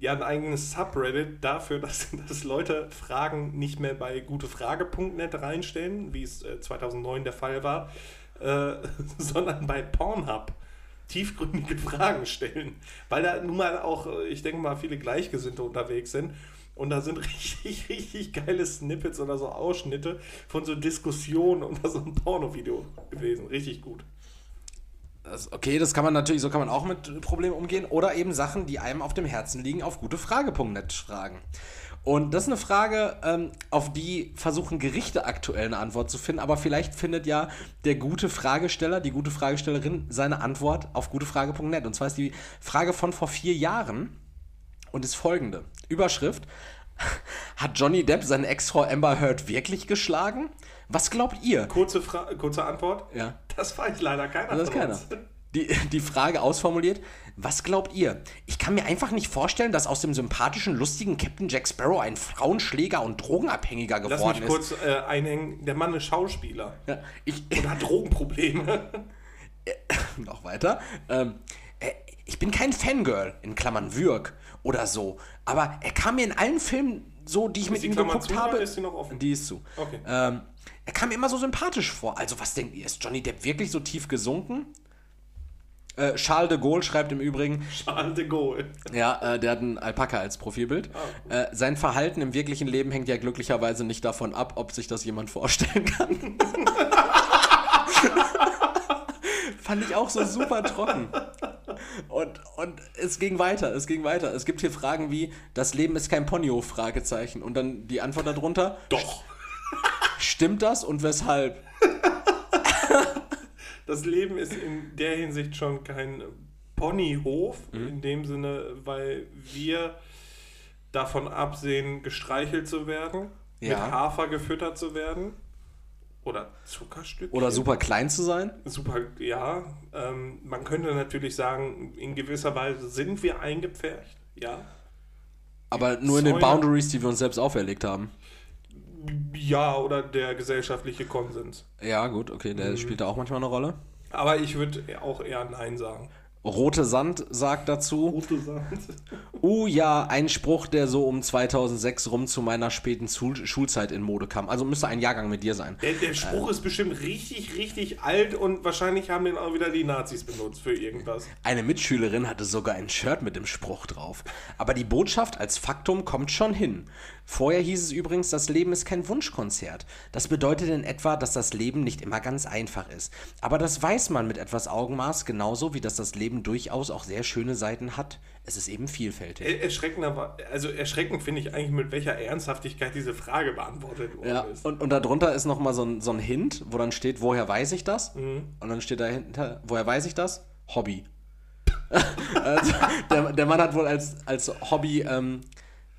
ja, ein eigenes Subreddit dafür, dass, dass Leute Fragen nicht mehr bei gutefrage.net reinstellen, wie es äh, 2009 der Fall war, äh, sondern bei Pornhub tiefgründige Fragen stellen. Weil da nun mal auch, äh, ich denke mal, viele Gleichgesinnte unterwegs sind. Und da sind richtig, richtig geile Snippets oder so Ausschnitte von so Diskussionen unter so einem Pornovideo gewesen. Richtig gut. Okay, das kann man natürlich, so kann man auch mit Problemen umgehen. Oder eben Sachen, die einem auf dem Herzen liegen, auf gutefrage.net fragen. Und das ist eine Frage, ähm, auf die versuchen Gerichte aktuell eine Antwort zu finden, aber vielleicht findet ja der gute Fragesteller, die gute Fragestellerin seine Antwort auf gutefrage.net. Und zwar ist die Frage von vor vier Jahren und ist folgende. Überschrift. Hat Johnny Depp seine Ex-Frau Amber Heard wirklich geschlagen? Was glaubt ihr? Kurze, Fra kurze Antwort. Ja. Das weiß leider keiner Das ist keiner. Die, die Frage ausformuliert, was glaubt ihr? Ich kann mir einfach nicht vorstellen, dass aus dem sympathischen, lustigen Captain Jack Sparrow ein Frauenschläger und Drogenabhängiger Lass geworden mich ist. kurz äh, einhängen. Der Mann ist Schauspieler Ja, ich, und hat Drogenprobleme. noch weiter. Ähm, äh, ich bin kein Fangirl, in Klammern Würg oder so. Aber er kam mir in allen Filmen so, die ich mit die ihm geguckt zu habe. ist die noch offen? Die ist zu. Okay. Ähm, er kam mir immer so sympathisch vor. Also, was denkt ihr? Ist Johnny Depp wirklich so tief gesunken? Äh, Charles de Gaulle schreibt im Übrigen, Charles de Gaulle. Ja, äh, der hat einen Alpaka als Profilbild. äh, sein Verhalten im wirklichen Leben hängt ja glücklicherweise nicht davon ab, ob sich das jemand vorstellen kann. Fand ich auch so super trocken. Und, und es ging weiter, es ging weiter. Es gibt hier Fragen wie, das Leben ist kein Ponyhof, Fragezeichen. Und dann die Antwort darunter, Doch. Stimmt das und weshalb? Das Leben ist in der Hinsicht schon kein Ponyhof, Mhm. in dem Sinne, weil wir davon absehen, gestreichelt zu werden, mit Ja. Hafer gefüttert zu werden oder Zuckerstückchen. Oder super klein zu sein? Super, ja. Ähm, man könnte natürlich sagen, in gewisser Weise sind wir eingepfercht, ja. Aber nur in den Zäune- Boundaries, die wir uns selbst auferlegt haben. Ja, oder der gesellschaftliche Konsens. Ja, gut, okay, der spielt da auch manchmal eine Rolle. Aber ich würde auch eher Nein sagen. Rote Sand sagt dazu, Rote Sand. uh ja, ein Spruch, der so um 2006 rum zu meiner späten Schul Schulzeit in Mode kam. Also müsste ein Jahrgang mit dir sein. Der, der Spruch ist bestimmt richtig, richtig alt und wahrscheinlich haben den auch wieder die Nazis benutzt für irgendwas. Eine Mitschülerin hatte sogar ein Shirt mit dem Spruch drauf. Aber die Botschaft als Faktum kommt schon hin. Vorher hieß es übrigens, das Leben ist kein Wunschkonzert. Das bedeutet in etwa, dass das Leben nicht immer ganz einfach ist. Aber das weiß man mit etwas Augenmaß, genauso wie dass das Leben durchaus auch sehr schöne Seiten hat. Es ist eben vielfältig. Er- Erschreckend, aber, also erschreckend finde ich eigentlich, mit welcher Ernsthaftigkeit diese Frage beantwortet worden Ja, ist. und, und darunter ist nochmal so ein, so ein Hint, wo dann steht, woher weiß ich das? Und dann steht dahinter, woher weiß ich das? Hobby. also, der, der Mann hat wohl als, als Hobby ähm,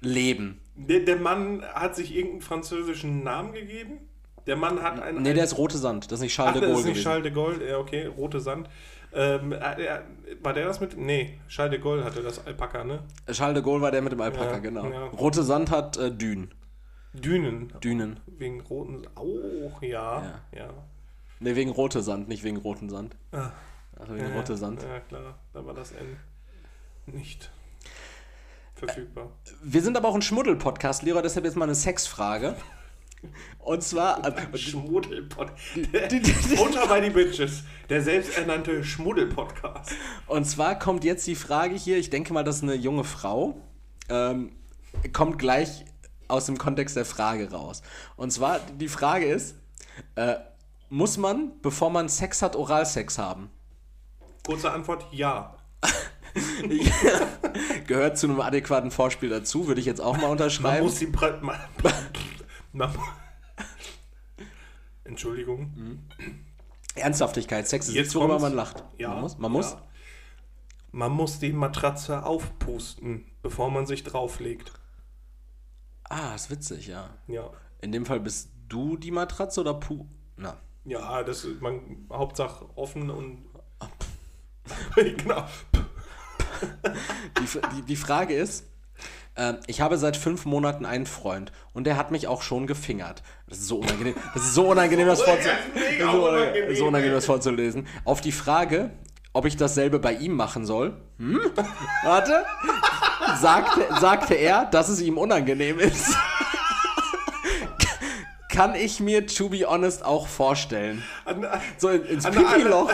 Leben. Der, der Mann hat sich irgendeinen französischen Namen gegeben. Der Mann hat einen. Nee, der ist rote Sand, das ist nicht Charles Ach, de das Gaulle ist nicht gewesen. Charles de Gaulle, ja, okay, rote Sand. Ähm, äh, äh, war der das mit? Nee, Charles de Gaulle hatte das Alpaka, ne? Charles de Gaulle war der mit dem Alpaka, Ja, genau. ja. Rote Sand hat äh, Dünen. Dünen. Dünen. Wegen roten. Auch, ja. Ja. Ja. Nee, wegen rote Sand, nicht wegen roten Sand. Ah, Also wegen ja, rote Sand. Ja, klar. Da war das N nicht verfügbar. Wir sind aber auch ein Schmuddel-Podcast, Lehrer, deshalb jetzt mal eine Sexfrage. Und zwar, äh, Schmuddelpod. Unter bei die Bitches. Der selbsternannte Schmuddelpodcast. Und zwar kommt jetzt die Frage hier, ich denke mal, das ist eine junge Frau, ähm, kommt gleich aus dem Kontext der Frage raus. Und zwar, die Frage ist, äh, muss man, bevor man Sex hat, Oralsex haben? Kurze Antwort: Ja. Gehört zu einem adäquaten Vorspiel dazu, würde ich jetzt auch mal Man unterschreiben. muss die. Man, man, Entschuldigung. Ernsthaftigkeit, Sex ist Jetzt worüber man lacht. Ja. Man muss? Man muss? Ja. Man muss die Matratze aufpusten, bevor man sich drauflegt. Ah, ist witzig, ja. Ja. In dem Fall bist du die Matratze oder Pu... Na, Ja, das ist man Hauptsache offen und. genau. Die, die, die Frage ist, äh, ich habe seit fünf Monaten einen Freund und der hat mich auch schon gefingert. Das ist so unangenehm, das ist so unangenehm, das, vorzu Das ist mega so, unangenehm, so unangenehm, das vorzulesen. Auf die Frage, ob ich dasselbe bei ihm machen soll, hm? warte, sagte, sagte er, dass es ihm unangenehm ist. Kann ich mir, to be honest, auch vorstellen. So in- ins Pipi-Loch.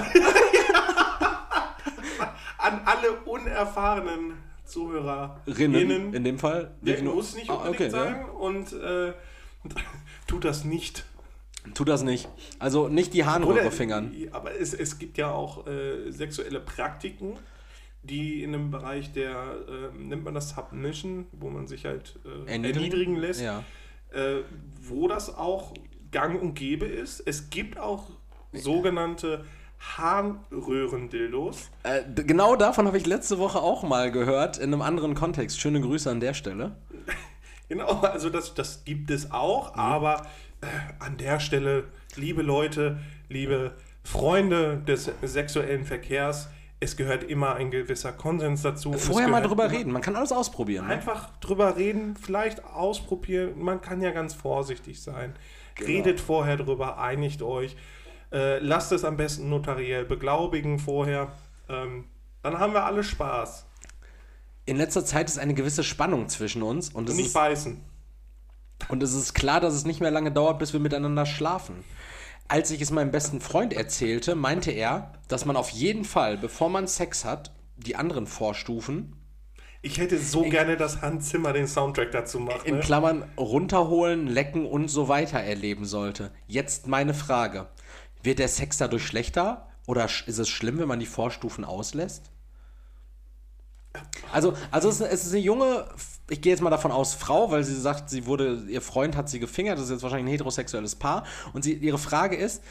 An alle unerfahrenen Zuhörerinnen. Rinnen, in dem Fall. Der muss nicht Ah, unbedingt okay, ja. sagen und äh, tut das nicht. Tu das nicht. Also nicht die Harnröhre fingern. Aber es, es gibt ja auch äh, sexuelle Praktiken, die in dem Bereich der, äh, nennt man das Submission, wo man sich halt äh, Erniedrigen? erniedrigen lässt, Ja. äh, wo das auch gang und gäbe ist. Es gibt auch sogenannte Harnröhrendildos. Äh, genau davon habe ich letzte Woche auch mal gehört, in einem anderen Kontext. Schöne Grüße an der Stelle. Genau, also das, das gibt es auch, Mhm. aber äh, an der Stelle, liebe Leute, liebe Freunde des sexuellen Verkehrs, es gehört immer ein gewisser Konsens dazu. Vorher mal drüber reden. Man kann alles ausprobieren. Ne? Einfach drüber reden, vielleicht ausprobieren. Man kann ja ganz vorsichtig sein. Genau. Redet vorher drüber, einigt euch. Äh, lasst es am besten notariell beglaubigen vorher. Ähm, dann haben wir alle Spaß. In letzter Zeit ist eine gewisse Spannung zwischen uns und Und es, nicht ist, beißen. und es ist klar, dass es nicht mehr lange dauert, bis wir miteinander schlafen. Als ich es meinem besten Freund erzählte, meinte er, dass man auf jeden Fall, bevor man Sex hat, die anderen Vorstufen Ich hätte so gerne, dass Hans Zimmer den Soundtrack dazu macht. in Ne? Klammern runterholen, lecken und so weiter erleben sollte. Jetzt meine Frage. Wird der Sex dadurch schlechter Oder ist es schlimm, wenn man die Vorstufen auslässt? Also, also es, ist- es eine junge, ich gehe jetzt mal davon aus, Frau, weil sie sagt, sie wurde, ihr Freund hat sie gefingert, das ist jetzt wahrscheinlich ein heterosexuelles Paar. Und sie, ihre Frage ist,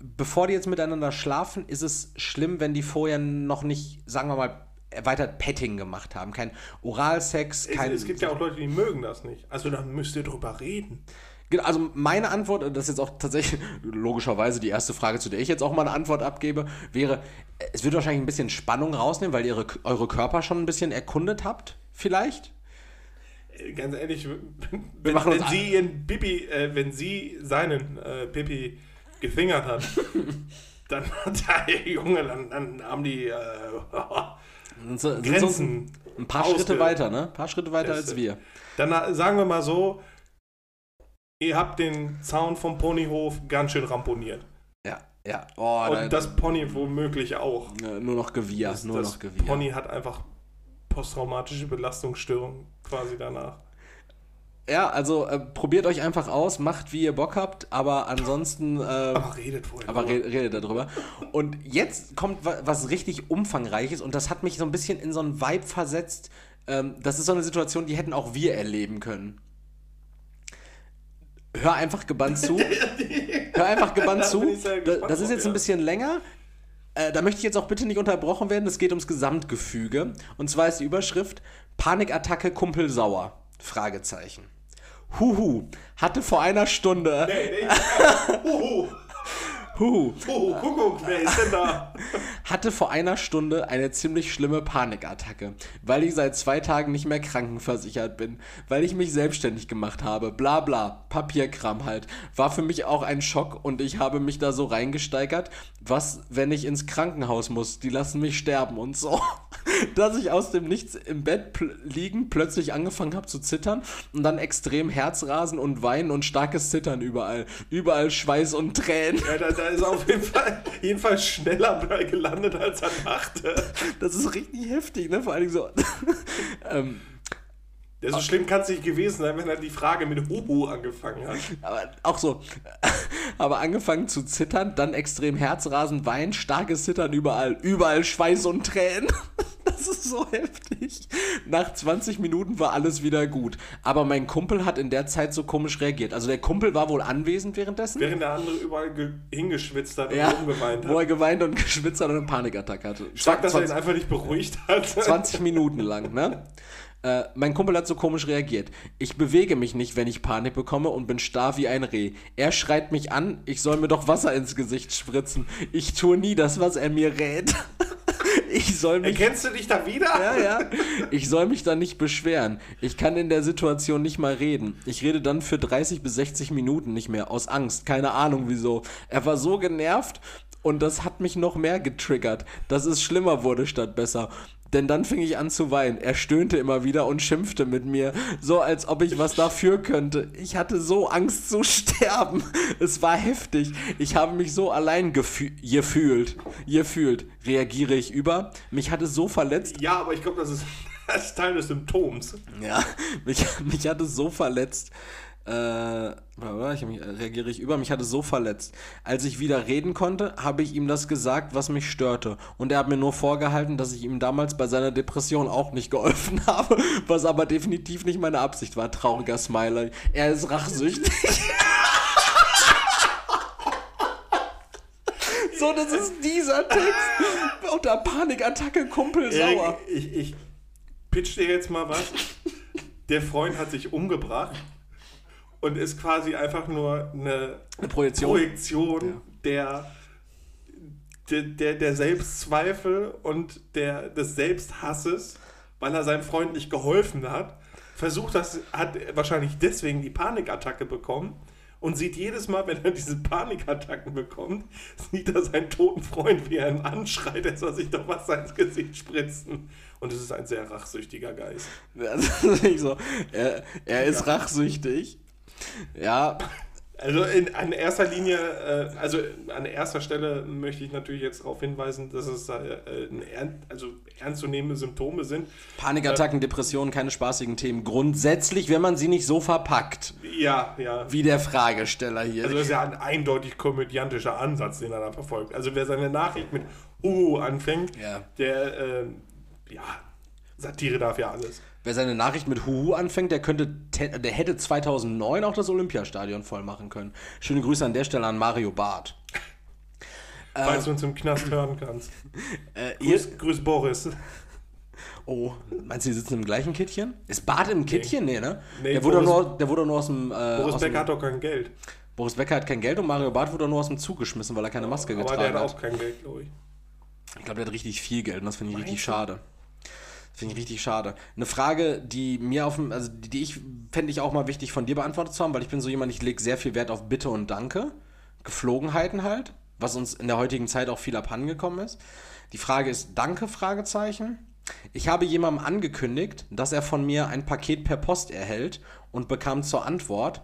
bevor die jetzt miteinander schlafen, ist es schlimm, wenn die vorher noch nicht, sagen wir mal, erweitert Petting gemacht haben. Kein Oralsex, Es, kein. es gibt ja auch Leute, die mögen das nicht. Also dann müsst ihr drüber reden. Genau, Also meine Antwort, und das ist jetzt auch tatsächlich logischerweise die erste Frage, zu der ich jetzt auch mal eine Antwort abgebe, wäre, es wird wahrscheinlich ein bisschen Spannung rausnehmen, weil ihr eure Körper schon ein bisschen erkundet habt, vielleicht. Äh, Ganz ehrlich, wenn, machen uns wenn sie ihren Bibi, äh, wenn sie seinen äh, Pipi gefingert hat, dann hat der Junge, dann, dann haben die äh, Sind so, sind so Grenzen. ein paar Schritte weiter, ne? Ein paar Schritte weiter als wir. Dann äh, sagen wir mal so, ihr habt den Zaun vom Ponyhof ganz schön ramponiert. Ja, ja. Oh, da, Und das Pony womöglich auch. nur noch Gewirr, Das, nur das noch Gewirr. Pony hat einfach posttraumatische Belastungsstörung quasi danach. Ja, also äh, probiert euch einfach aus, macht wie ihr Bock habt, aber ansonsten. Äh, Aber redet vorher. Aber drüber. re redet darüber. Und jetzt kommt wa was richtig Umfangreiches und das hat mich so ein bisschen in so einen Vibe versetzt. Ähm, das ist so eine Situation, die hätten auch wir erleben können. Hör einfach gebannt zu. Hör einfach gebannt zu. Das ist jetzt ein bisschen länger. Äh, da möchte ich jetzt auch bitte nicht unterbrochen werden. Es geht ums Gesamtgefüge. Und zwar ist die Überschrift Panikattacke Kumpel sauer. Fragezeichen. Huhu, hatte vor einer Stunde. Nee, nee. Huhu, Huhu, huhu, Kuckuck, wer ist denn da? hatte vor einer Stunde eine ziemlich schlimme Panikattacke, weil ich seit zwei Tagen nicht mehr krankenversichert bin, weil ich mich selbstständig gemacht habe, bla bla, Papierkram halt. War für mich auch ein Schock und ich habe mich da so reingesteigert, was, wenn ich ins Krankenhaus muss, die lassen mich sterben und so. Dass ich aus dem Nichts im Bett pl liegen plötzlich angefangen habe zu zittern und dann extrem Herzrasen und Weinen und starkes Zittern überall. Überall Schweiß und Tränen. Ja, da, da ist er auf jeden Fall jedenfalls schneller bei gelandet, als er dachte. Das ist richtig heftig, ne? Vor allen Dingen so. ähm, Ja, so schlimm kann es nicht gewesen sein, wenn er die Frage mit Huhu angefangen hat. aber auch so. Aber angefangen zu zittern, dann extrem Herzrasen, Wein, starkes Zittern überall. Überall Schweiß und Tränen. Das ist so heftig. Nach 20 Minuten war alles wieder gut. Aber mein Kumpel hat in der Zeit so komisch reagiert. Also der Kumpel war wohl anwesend währenddessen. Während der andere überall ge- hingeschwitzt hat und ja, rumgeweint wo er hat. geweint und geschwitzt hat und eine Panikattacke hatte. Sag, dass er ihn 20 einfach nicht beruhigt hat. 20 Minuten lang, ne? Äh, mein Kumpel hat so komisch reagiert. Ich bewege mich nicht, wenn ich Panik bekomme und bin starr wie ein Reh. Er schreit mich an, ich soll mir doch Wasser ins Gesicht spritzen. Ich tue nie das, was er mir rät. Ich soll mich Erkennst du dich da wieder? ja, ja. Ich soll mich dann nicht beschweren. Ich kann in der Situation nicht mal reden. Ich rede dann für 30 bis 60 Minuten nicht mehr, aus Angst. Keine Ahnung wieso. Er war so genervt und das hat mich noch mehr getriggert, dass es schlimmer wurde statt besser. Denn dann fing ich an zu weinen. Er stöhnte immer wieder und schimpfte mit mir, so als ob ich was dafür könnte. Ich hatte so Angst zu sterben. Es war heftig. Ich habe mich so allein gefü gefühlt. Gefühlt. Reagiere ich über? Mich hat es so verletzt. Ja, aber ich glaube, das ist, das ist Teil des Symptoms. Ja, mich, mich hat es so verletzt. Äh, warte, ich mich, reagiere ich über, mich hat es so verletzt. Als ich wieder reden konnte, habe ich ihm das gesagt, was mich störte. Und er hat mir nur vorgehalten, dass ich ihm damals bei seiner Depression auch nicht geholfen habe, was aber definitiv nicht meine Absicht war. Trauriger Smiley. Er ist rachsüchtig. so, das ist dieser Text. Unter Panikattacke, Kumpel sauer. Erik, ich, ich pitch dir jetzt mal was. Der Freund hat sich umgebracht und ist quasi einfach nur eine Eine Projektion. Projektion der, der, der, der Selbstzweifel und der, des Selbsthasses, weil er seinem Freund nicht geholfen hat. Versucht das, hat wahrscheinlich deswegen die Panikattacke bekommen und sieht jedes Mal, wenn er diese Panikattacken bekommt, sieht er seinen toten Freund, wie er ihn anschreit, er soll sich doch Wasser ins Gesicht spritzen. Und es ist ein sehr rachsüchtiger Geist. Also, so, er, er ist rachsüchtig. Ja, Also in, an erster Linie, äh, also an erster Stelle möchte ich natürlich jetzt darauf hinweisen, dass es äh, also ernstzunehmende Symptome sind. Panikattacken, Depressionen, keine spaßigen Themen. Grundsätzlich, wenn man sie nicht so verpackt, Ja, ja. wie der Fragesteller hier. Also das ist ja ein eindeutig komödiantischer Ansatz, den er da verfolgt. Also wer seine Nachricht mit Uh anfängt, Ja. der, äh, ja, Satire darf ja alles. Wer seine Nachricht mit Huhu anfängt, der könnte, te- der hätte 2009 auch das Olympiastadion voll machen können. Schöne Grüße an der Stelle an Mario Barth. Falls du uns im Knast hören kannst. Äh, ihr, Grüß, grüß Boris. oh, meinst du, die sitzen im gleichen Kittchen? Ist Barth im Kittchen? Nee, ne? Nee, der, wurde Boris- nur, der wurde nur aus dem. Äh, Boris Becker hat doch kein Geld. Boris Becker hat kein Geld und Mario Barth wurde nur aus dem Zug geschmissen, weil er keine Maske Aber getragen der hat hat. auch kein Geld, glaube ich. Ich glaube, der hat richtig viel Geld und das finde ich richtig Meinst du? schade. Finde ich richtig schade. Eine Frage, die mir auf dem, also die, ich fände ich auch mal wichtig von dir beantwortet zu haben, weil ich bin so jemand, ich lege sehr viel Wert auf Bitte und Danke. Geflogenheiten halt, was uns in der heutigen Zeit auch viel abhandengekommen ist. Die Frage ist Danke, Fragezeichen. Ich habe jemandem angekündigt, dass er von mir ein Paket per Post erhält und bekam zur Antwort,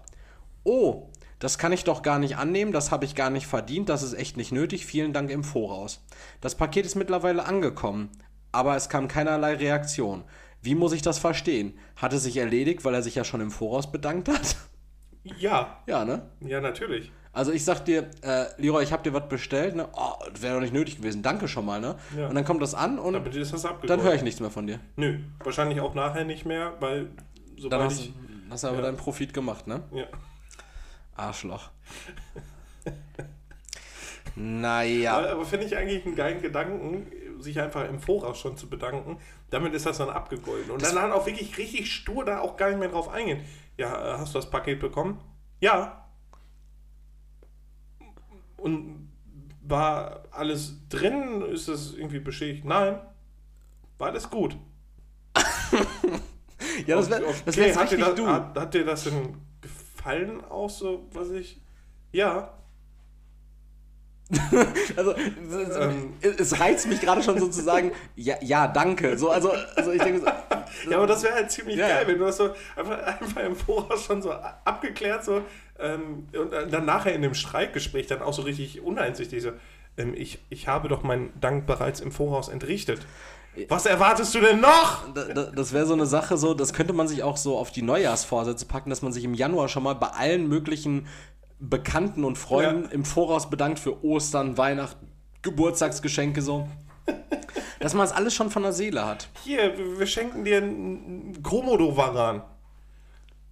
oh, das kann ich doch gar nicht annehmen, das habe ich gar nicht verdient, das ist echt nicht nötig, vielen Dank im Voraus. Das Paket ist mittlerweile angekommen, aber es kam keinerlei Reaktion. Wie muss ich das verstehen? Hat es sich erledigt, weil er sich ja schon im Voraus bedankt hat? Ja, ja, ne? ja, natürlich. Also ich sag dir, äh, Leroy, ich habe dir was bestellt, ne? Oh, das wäre doch nicht nötig gewesen, danke schon mal, ne? Ja. Und dann kommt das an und Damit ist das dann höre ich nichts mehr von dir. Nö, wahrscheinlich auch nachher nicht mehr, weil Dann sobald hast, ich... hast du aber ja. deinen Profit gemacht, ne? Ja. Arschloch. naja. Aber, aber finde ich eigentlich einen geilen Gedanken, sich einfach im Voraus schon zu bedanken. Damit ist das dann abgegolten. Und dann halt auch wirklich richtig stur da auch gar nicht mehr drauf eingehen. Ja, hast du das Paket bekommen? Ja. Und war alles drin? Ist das irgendwie beschädigt? Nein. War alles gut. Ja, das wäre Okay, das wär hat, dir das, hat, hat dir das denn gefallen auch so, was ich... Ja. Also, Ähm. es reizt mich gerade schon so zu sagen, ja, ja, danke. So, also, also ich denke so, Ja, aber das wäre halt ziemlich Ja, geil, wenn du das so einfach, einfach im Voraus schon so abgeklärt so ähm, und dann nachher in dem Streitgespräch dann auch so richtig uneinsichtig so, ähm, ich, ich habe doch meinen Dank bereits im Voraus entrichtet. Was erwartest du denn noch? da- da- das wäre so eine Sache, so, das könnte man sich auch so auf die Neujahrsvorsätze packen, dass man sich im Januar schon mal bei allen möglichen Bekannten und Freunden Ja. im Voraus bedankt für Ostern, Weihnachten, Geburtstagsgeschenke so. Dass man es alles schon von der Seele hat. Hier, wir schenken dir einen Komodo-Varan.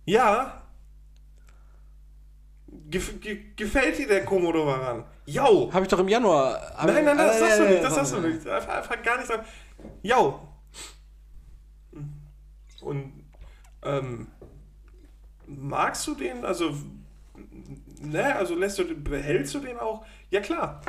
Ja. Gef ge gefällt dir der Komodo-Varan? Jau. Habe ich doch im Januar. Nein, nein, nein, das äh, sagst du nicht, das sagst du nicht. Einfach, einfach gar nicht sagen. Jau. Und ähm, magst du den, also, ne, also lässt du, behältst du den auch? Ja klar.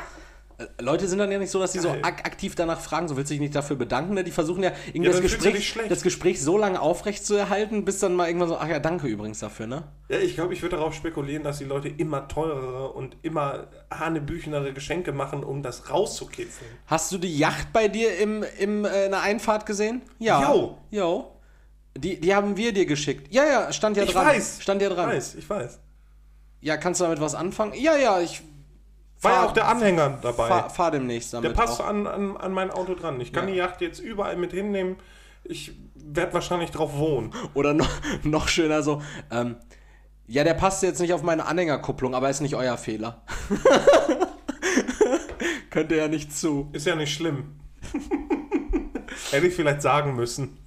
Äh, Leute sind dann ja nicht so, dass sie so ak aktiv danach fragen, so willst du dich nicht dafür bedanken, ne? Die versuchen ja irgendwie Ja, das, Gespräch, das Gespräch so lange aufrecht zu erhalten, bis dann mal irgendwann so, ach ja, danke übrigens dafür, ne? Ja, ich glaube, ich würde darauf spekulieren, dass die Leute immer teurere und immer hanebüchenere Geschenke machen, um das rauszukitzeln. Hast du die Yacht bei dir im, im, äh, in der Einfahrt gesehen? Ja. Jo. Jo. Die, die haben wir dir geschickt. Ja, ja, stand ja Ich dran. weiß. Stand ja Ich dran. weiß, ich weiß. Ja, kannst du damit was anfangen? Ja, ja, ich War ja auch der Anhänger dabei. fahr, fahr demnächst damit Der passt an, an, an mein Auto dran. Ich kann Ja. die Yacht jetzt überall mit hinnehmen. Ich werde wahrscheinlich drauf wohnen. Oder noch, noch schöner so, ähm, ja, der passt jetzt nicht auf meine Anhängerkupplung, aber ist nicht euer Fehler. Könnte ja nicht zu. Ist ja nicht schlimm. Hätte ich vielleicht sagen müssen.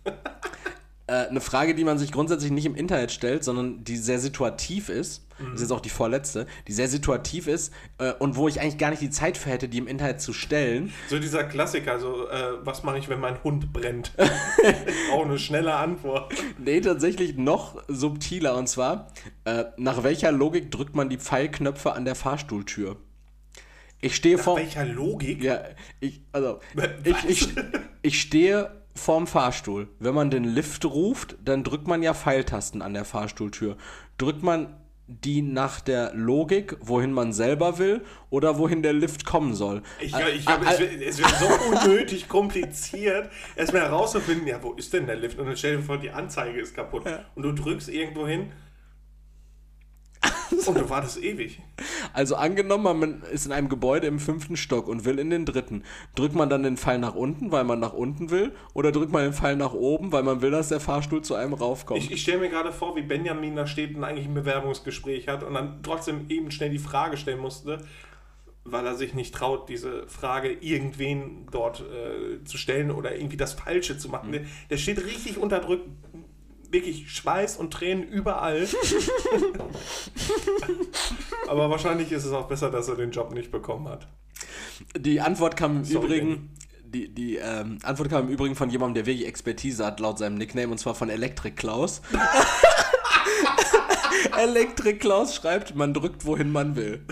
Äh, eine Frage, die man sich grundsätzlich nicht im Internet stellt, sondern die sehr situativ ist, Mhm. das ist jetzt auch die vorletzte, die sehr situativ ist äh, und wo ich eigentlich gar nicht die Zeit für hätte, die im Internet zu stellen. So dieser Klassiker, so, äh, was mache ich, wenn mein Hund brennt? Auch eine schnelle Antwort. Nee, tatsächlich noch subtiler und zwar, äh, nach welcher Logik drückt man die Pfeilknöpfe an der Fahrstuhltür? Ich stehe Nach vor. welcher Logik? Ja, ich, also, ich, ich, ich stehe vorm Fahrstuhl. Wenn man den Lift ruft, dann drückt man ja Pfeiltasten an der Fahrstuhltür. Drückt man die nach der Logik, wohin man selber will oder wohin der Lift kommen soll? Ich, Äh, ich glaube, äh, es wird es wird so unnötig kompliziert, erstmal herauszufinden, ja, wo ist denn der Lift? Und dann stell dir vor, die Anzeige ist kaputt. Und du drückst irgendwo hin. Und du wartest ewig. Also angenommen, man ist in einem Gebäude im fünften Stock und will in den dritten. Drückt man dann den Pfeil nach unten, weil man nach unten will? Oder drückt man den Pfeil nach oben, weil man will, dass der Fahrstuhl zu einem raufkommt? Ich, ich stelle mir gerade vor, wie Benjamin da steht und eigentlich ein Bewerbungsgespräch hat und dann trotzdem eben schnell die Frage stellen musste, weil er sich nicht traut, diese Frage irgendwen dort äh, zu stellen oder irgendwie das Falsche zu machen. Der, der steht richtig unterdrückt, wirklich Schweiß und Tränen überall. Aber wahrscheinlich ist es auch besser, dass er den Job nicht bekommen hat. Die Antwort kam im Sorry, Übrigen. Die, die ähm, Antwort kam im Übrigen von jemandem, der wirklich Expertise hat, laut seinem Nickname, und zwar von Electric Klaus. Electric Klaus schreibt, man drückt, wohin man will.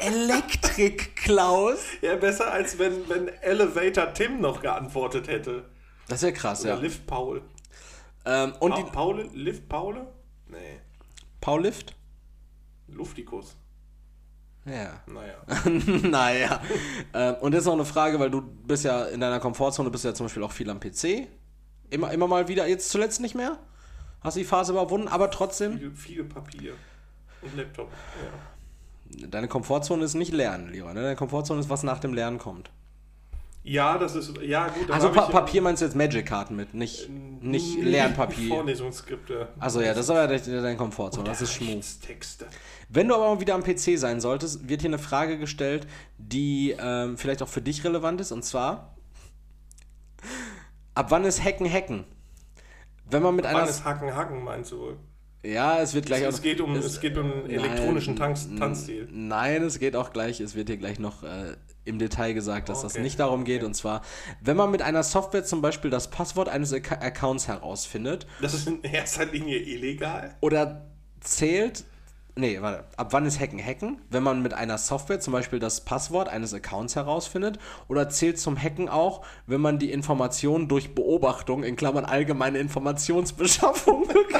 Electric Klaus? Ja, besser als wenn, wenn Elevator Tim noch geantwortet hätte. Das ist ja krass, Oder ja. Lift Paul. Ähm, und Pa die Paul, Lift Paul? Nee, Paul Lift? Luftikus. Ja. Naja. naja. ähm, und jetzt noch eine Frage, weil du bist ja in deiner Komfortzone, bist ja zum Beispiel auch viel am PC. Immer, immer mal wieder, jetzt zuletzt nicht mehr. Hast die Phase überwunden, aber trotzdem, Viel, viel Papier. Und Laptop. Ja. deine Komfortzone ist nicht Lernen, Leon. Ne? Deine Komfortzone ist, was nach dem Lernen kommt. Ja, das ist. Ja, gut. Also pa Papier meinst du jetzt Magic-Karten mit, nicht, nicht Lernpapier. Vorlesungsskripte. Also ja, das ist aber deine deine Komfortzone, das ist Schmuck. Wenn du aber mal wieder am PC sein solltest, wird hier eine Frage gestellt, die ähm, vielleicht auch für dich relevant ist, und zwar: Ab wann ist Hacken Hacken? Wenn man mit einer. Wann ist Hacken Hacken, meinst du wohl? ja, es wird gleich Es, es, geht um, es geht um einen elektronischen Tanz, n- Tanzstil. Nein, es geht auch gleich, es wird hier gleich noch äh, im Detail gesagt, dass das Okay. nicht darum geht. Und zwar, wenn man mit einer Software zum Beispiel das Passwort eines Ac Accounts herausfindet Das ist in erster Linie illegal. oder zählt. Nee, warte. Ab wann ist Hacken Hacken? Wenn man mit einer Software zum Beispiel das Passwort eines Accounts herausfindet? Oder zählt zum Hacken auch, wenn man die Informationen durch Beobachtung, in Klammern allgemeine Informationsbeschaffung bekommt?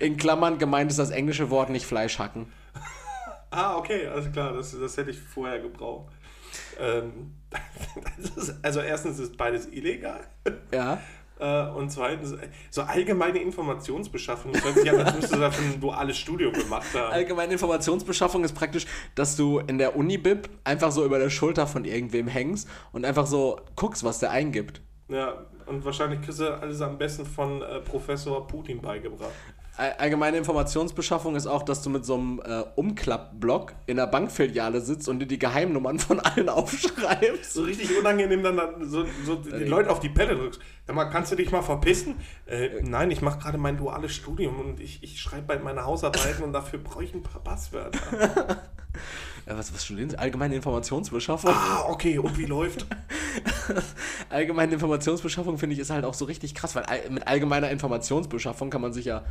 in Klammern gemeint ist das englische Wort nicht Fleischhacken. Ah, okay, alles klar, das, das hätte ich vorher gebraucht. Ähm, ist, also erstens ist beides illegal. Ja. Äh, und zweitens, so allgemeine Informationsbeschaffung. Das hört sich an, als müsstest du dafür ein duales Studium gemacht haben. Allgemeine Informationsbeschaffung ist praktisch, dass du in der Uni-Bib einfach so über der Schulter von irgendwem hängst und einfach so guckst, was der eingibt. Ja, und wahrscheinlich kriegst du alles am besten von äh, Professor Putin beigebracht. All- Allgemeine Informationsbeschaffung ist auch, dass du mit so einem äh, Umklappblock in der Bankfiliale sitzt und dir die Geheimnummern von allen aufschreibst. So richtig unangenehm dann, dann so, so die Leute auf die Pelle drückst. Sag mal, kannst du dich mal verpissen? Äh, nein, ich mache gerade mein duales Studium und ich, ich schreibe bald meine Hausarbeiten und dafür brauche ich ein paar Passwörter. Äh, was, was studieren Sie? Allgemeine Informationsbeschaffung? ah, okay, und wie läuft? Allgemeine Informationsbeschaffung finde ich ist halt auch so richtig krass, weil all, mit allgemeiner Informationsbeschaffung kann man sich ja,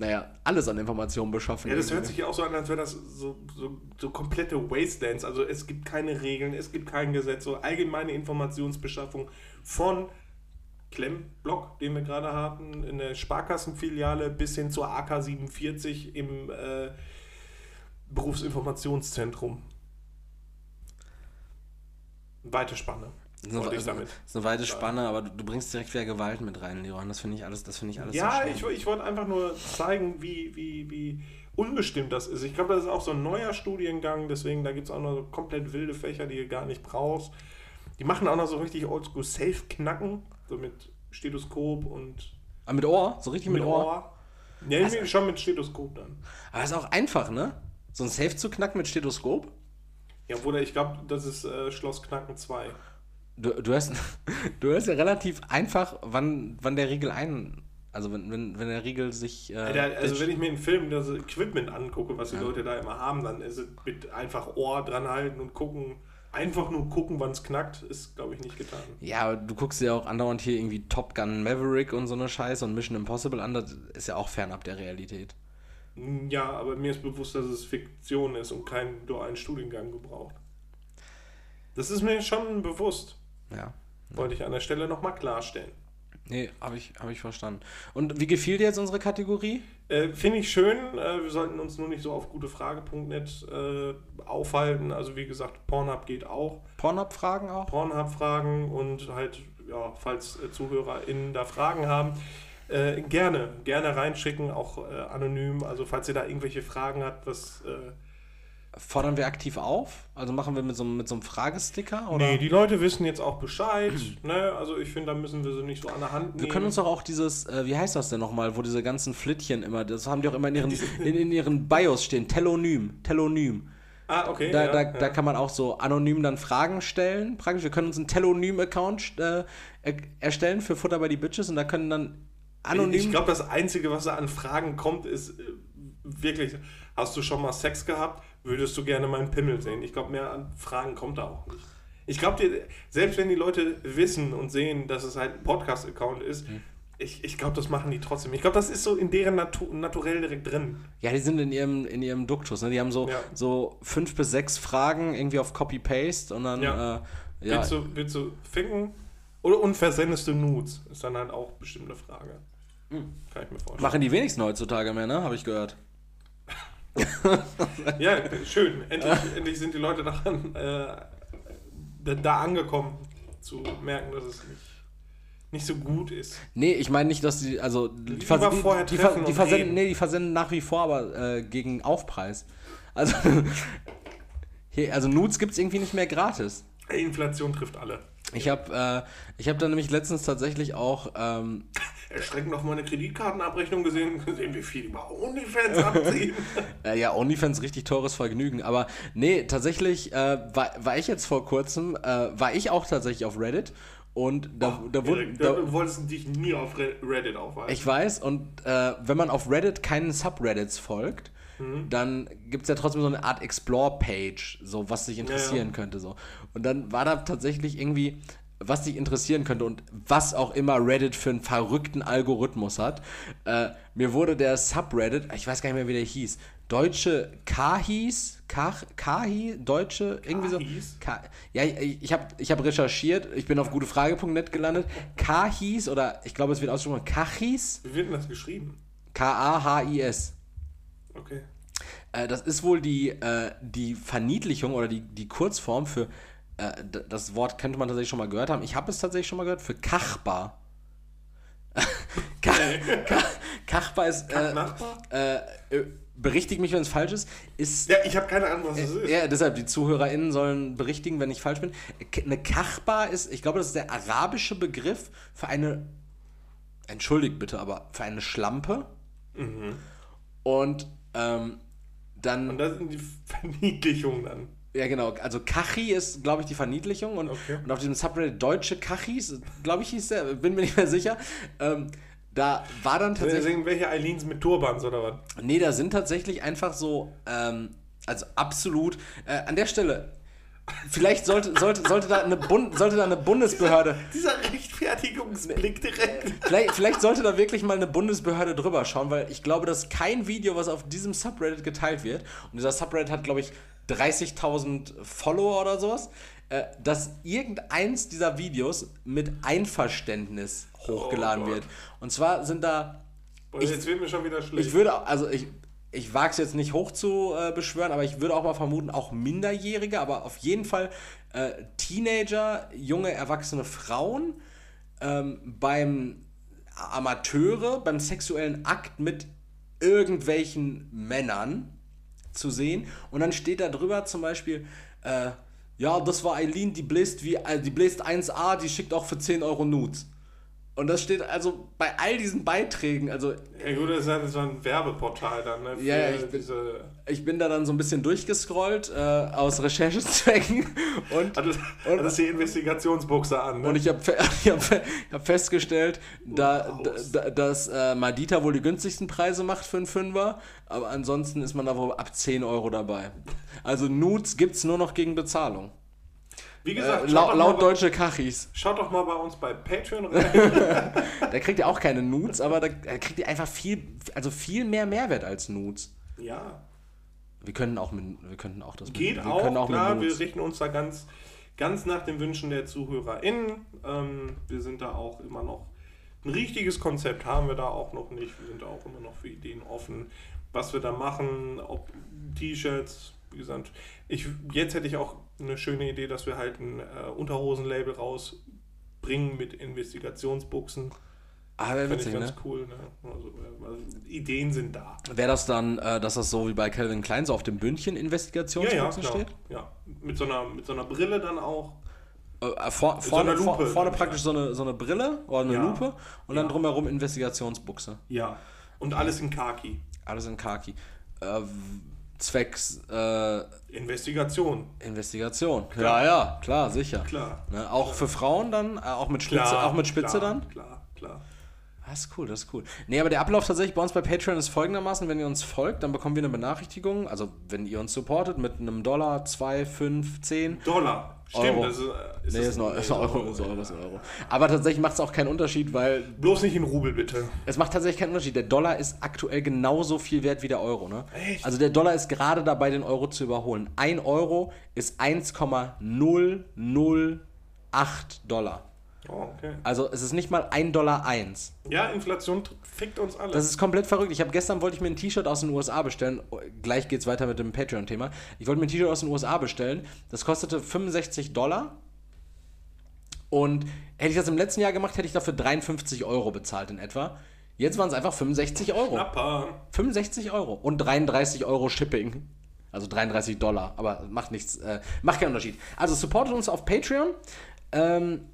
naja, alles an Informationen beschaffen. Ja, das hört sich ja auch so an, als wäre das so, so, so komplette Wastelands. Also es gibt keine Regeln, es gibt kein Gesetz. So allgemeine Informationsbeschaffung von Klemmblock, den wir gerade hatten, in der Sparkassenfiliale bis hin zur AK 47 im äh, Berufsinformationszentrum. Weite Spanne. Das ist eine, also, ist eine weite Spanne, aber du, du bringst direkt wieder Gewalt mit rein, Leon. Das finde ich alles, das finde ich alles Ja, so ich, ich wollte einfach nur zeigen, wie, wie, wie unbestimmt das ist. Ich glaube, das ist auch so ein neuer Studiengang, deswegen da gibt es auch noch so komplett wilde Fächer, die du gar nicht brauchst. Die machen auch noch so richtig oldschool Safe-Knacken, so mit Stethoskop und Aber mit Ohr? So richtig mit, Ohr? Ja, Also- schon mit Stethoskop dann. Aber ist auch einfach, ne? So ein Safe zu knacken mit Stethoskop? Ja, Bruder, ich glaube, das ist äh, Schloss Knacken 2. Du, du, hörst, du hörst ja relativ einfach, wann, wann der Riegel ein. Also wenn, wenn, wenn der Riegel sich. Äh, Alter, also wenn ich mir einen Film das Equipment angucke, was die Leute da immer haben, dann ist es mit einfach Ohr dran halten und gucken. Einfach nur gucken, wann es knackt, ist, glaube ich, nicht getan. ja, aber du guckst dir ja auch andauernd hier irgendwie Top Gun Maverick und so eine Scheiße und Mission Impossible an, das ist ja auch fernab der Realität. Ja, aber mir ist bewusst, dass es Fiktion ist und kein dualen Studiengang gebraucht. Das ist mir schon bewusst. Ja. Wollte ich an der Stelle nochmal klarstellen. Nee, habe ich, hab ich verstanden. Und wie gefiel dir jetzt unsere Kategorie? Äh, Finde ich schön. Äh, wir sollten uns nur nicht so auf gutefrage.net äh, aufhalten. Also wie gesagt, Pornhub geht auch. Pornhub-Fragen auch? Pornhub-Fragen und halt, ja, falls äh, ZuhörerInnen da Fragen haben. Äh, gerne, gerne reinschicken, auch äh, anonym. Also falls ihr da irgendwelche Fragen habt, was... Fordern wir aktiv auf? Also machen wir mit so, mit so einem Fragesticker? Oder? Nee, die Leute wissen jetzt auch Bescheid. ne? Also ich finde, da müssen wir sie nicht so an der Hand nehmen. Wir können uns doch auch dieses, äh, wie heißt das denn nochmal, wo diese ganzen Flittchen immer, das haben die auch immer in ihren, in, in ihren Bios stehen, Telonym, Telonym. Ah, okay. Da, ja, da, ja. da kann man auch so anonym dann Fragen stellen. Praktisch, wir können uns einen Telonym-Account äh, er- erstellen für Futter bei die Bitches und da können dann anonym. Ich glaube, das Einzige, was da an Fragen kommt, ist äh, wirklich, hast du schon mal Sex gehabt? Würdest du gerne meinen Pimmel sehen? Ich glaube, mehr an Fragen kommt da auch nicht. Ich glaube, selbst wenn die Leute wissen und sehen, dass es halt ein Podcast-Account ist, Mhm. ich, ich glaube, das machen die trotzdem. Ich glaube, das ist so in deren Natu naturell direkt drin. ja, die sind in ihrem, in ihrem Duktus. Ne? Die haben so, Ja. so fünf bis sechs Fragen irgendwie auf Copy-Paste und dann. Ja. Äh, ja. Willst, du, willst du ficken? Oder und versendest du Nudes? Ist dann halt auch bestimmt eine Frage. Hm. Kann ich mir vorstellen. Machen die wenigsten heutzutage mehr, ne? Habe ich gehört. Ja, schön. Endlich, endlich sind die Leute daran äh, da, angekommen, zu merken, dass es nicht, nicht so gut ist. Nee, ich meine nicht, dass die, also die, Lieber vers die, vorher die, die versenden, nee, die versenden nach wie vor, aber äh, gegen Aufpreis. Also, hier, also Nudes gibt es irgendwie nicht mehr gratis. Inflation trifft alle. Ich habe äh, ich hab da nämlich letztens tatsächlich auch, ähm, Erschreckend noch meine Kreditkartenabrechnung gesehen, gesehen, wie viel über OnlyFans abziehen. äh, ja, OnlyFans richtig teures Vergnügen, aber nee, tatsächlich äh, war, war ich jetzt vor kurzem, äh, war ich auch tatsächlich auf Reddit und da, da wurde... Da, du wolltest dich nie auf Re- Reddit aufweisen. Ich weiß, und äh, wenn man auf Reddit keinen Subreddits folgt, Mhm. dann gibt es ja trotzdem so eine Art Explore-Page, so was dich interessieren Ja, ja. könnte. So. Und dann war da tatsächlich irgendwie, was dich interessieren könnte und was auch immer Reddit für einen verrückten Algorithmus hat. Äh, mir wurde der Subreddit, ich weiß gar nicht mehr, wie der hieß, Deutsche Kahis, Kach, Kahi, Deutsche, irgendwie Kahis? so. Ka ja, ich, habe ich hab recherchiert, ich bin auf gutefrage.net gelandet. Kahis oder ich glaube, es wird ausgesprochen Kachis. Wie wird denn das geschrieben? K-A-H-I-S. Okay. Äh, das ist wohl die, äh, die Verniedlichung oder die, die Kurzform für, äh, das Wort könnte man tatsächlich schon mal gehört haben. Ich habe es tatsächlich schon mal gehört, für Kachbar. Ka Ka Kachbar ist, äh, Nachbar? äh, äh, berichtigt mich, wenn es falsch ist, ist Ja, ich habe keine Ahnung, was das ist. ja, deshalb, die ZuhörerInnen sollen berichtigen, wenn ich falsch bin. Eine Kachba ist, ich glaube, das ist der arabische Begriff für eine, entschuldigt bitte, aber für eine Schlampe. Und ähm, dann, Und das sind die Verniedlichungen dann. Ja genau, also Kachi ist, glaube ich, die Verniedlichung. Und, Okay. und auf diesem Subreddit Deutsche Kachis, glaube ich, hieß der, bin mir nicht mehr sicher, ähm, da war dann tatsächlich... sind welche Eileens mit Turbans oder was? Nee, da sind tatsächlich einfach so, ähm, also absolut, äh, an der Stelle, vielleicht sollte, sollte, sollte, da eine Bund, sollte da eine Bundesbehörde, Dieser Rechtfertigungsblick direkt. vielleicht, vielleicht sollte da wirklich mal eine Bundesbehörde drüber schauen, weil ich glaube, dass kein Video, was auf diesem Subreddit geteilt wird, und dieser Subreddit hat, glaube ich, 30.000 Follower oder sowas, äh, dass irgendeins dieser Videos mit Einverständnis hochgeladen Oh wird. Und zwar sind da Und jetzt wird mir schon wieder schlecht. Ich würde, also ich, ich wage es jetzt nicht hoch zu äh, beschwören, aber ich würde auch mal vermuten, auch Minderjährige, aber auf jeden Fall äh, Teenager, junge, erwachsene Frauen ähm, beim Amateure, beim sexuellen Akt mit irgendwelchen Männern zu sehen. Und dann steht da drüber zum Beispiel, äh, ja, das war Eileen, die bläst, wie, äh, die bläst 1A, die schickt auch für 10 Euro Nudes. Und das steht also bei all diesen Beiträgen, also ja gut, das ist ja so ein Werbeportal dann, ne? Ja, ich bin- ich bin da dann so ein bisschen durchgescrollt äh, aus Recherchezwecken und, Hat das, Und- hat das die Investigationsbuchse an, ne? und ich habe ich hab, fe- hab festgestellt, da, da, dass äh, Madita wohl die günstigsten Preise macht für einen Fünfer, aber ansonsten ist man da wohl ab 10 Euro dabei. Also Nudes gibt's nur noch gegen Bezahlung. Wie Äh, gesagt, schaut, laut, laut deutsche Kachis. schaut doch mal bei uns bei Patreon rein. Da kriegt ihr auch keine Nudes, aber da da kriegt ihr einfach viel, also viel mehr Mehrwert als Nudes. ja, Wir können auch mit, wir könnten auch das geht wir auch, können klar, mit wir Nudes. richten uns da ganz, ganz nach den Wünschen der ZuhörerInnen. Ähm, wir sind da auch immer noch, ein richtiges Konzept haben wir da auch noch nicht. Wir sind da auch immer noch für Ideen offen, was wir da machen, ob T-Shirts, wie gesagt. Ich, jetzt hätte ich auch eine schöne Idee, dass wir halt ein äh, Unterhosenlabel rausbringen mit Investigationsbuchsen. Ah, wäre Finde ich witzig, ganz ne? cool. Ne? Also, äh, also, Ideen sind da. Wäre das dann, äh, dass das so wie bei Calvin Klein so auf dem Bündchen Ja, ja, klar. steht? Ja. Mit so, einer, mit so einer Brille dann auch. Äh, vor, so vorne einer vor, vorne praktisch so eine, so eine Brille oder eine Ja. Lupe und dann Ja. drumherum Investigationsbuchse. Ja. Und alles in Khaki. Alles in Khaki. Äh, zwecks äh, Investigation. Investigation. Ja, ja, klar, sicher. Klar. Ne, auch für Frauen dann, äh, auch mit Spitze, Klar, auch mit Spitze klar, dann? Klar, klar. Das ist cool, das ist cool. Nee, aber der Ablauf tatsächlich bei uns bei Patreon ist folgendermaßen, wenn ihr uns folgt, dann bekommen wir eine Benachrichtigung, also wenn ihr uns supportet mit einem Dollar, zwei, fünf, zehn. Dollar. Stimmt, Euro. das ist, ist Nee, ist, ein, ist ein Euro, ist ein Euro, ist ein Euro. Aber tatsächlich macht es auch keinen Unterschied, weil Bloß nicht in Rubel, bitte. es macht tatsächlich keinen Unterschied. Der Dollar ist aktuell genauso viel wert wie der Euro. Ne? Echt? Also der Dollar ist gerade dabei, den Euro zu überholen. Ein Euro ist 1,008 Dollar. Oh, okay. Also es ist nicht mal 1 Dollar 1. Ja, Inflation fickt uns alle. Das ist komplett verrückt. Ich habe gestern wollte ich mir ein T-Shirt aus den USA bestellen. Oh, Gleich geht's weiter mit dem Patreon-Thema. Ich wollte mir ein T-Shirt aus den USA bestellen. Das kostete 65 Dollar. Und hätte ich das im letzten Jahr gemacht, hätte ich dafür 53 Euro bezahlt in etwa. Jetzt waren es einfach 65 Euro. Knapper. 65 Euro und 33 Euro Shipping. Also 33 Dollar, aber macht nichts, äh, macht keinen Unterschied. Also supportet uns auf Patreon ähm,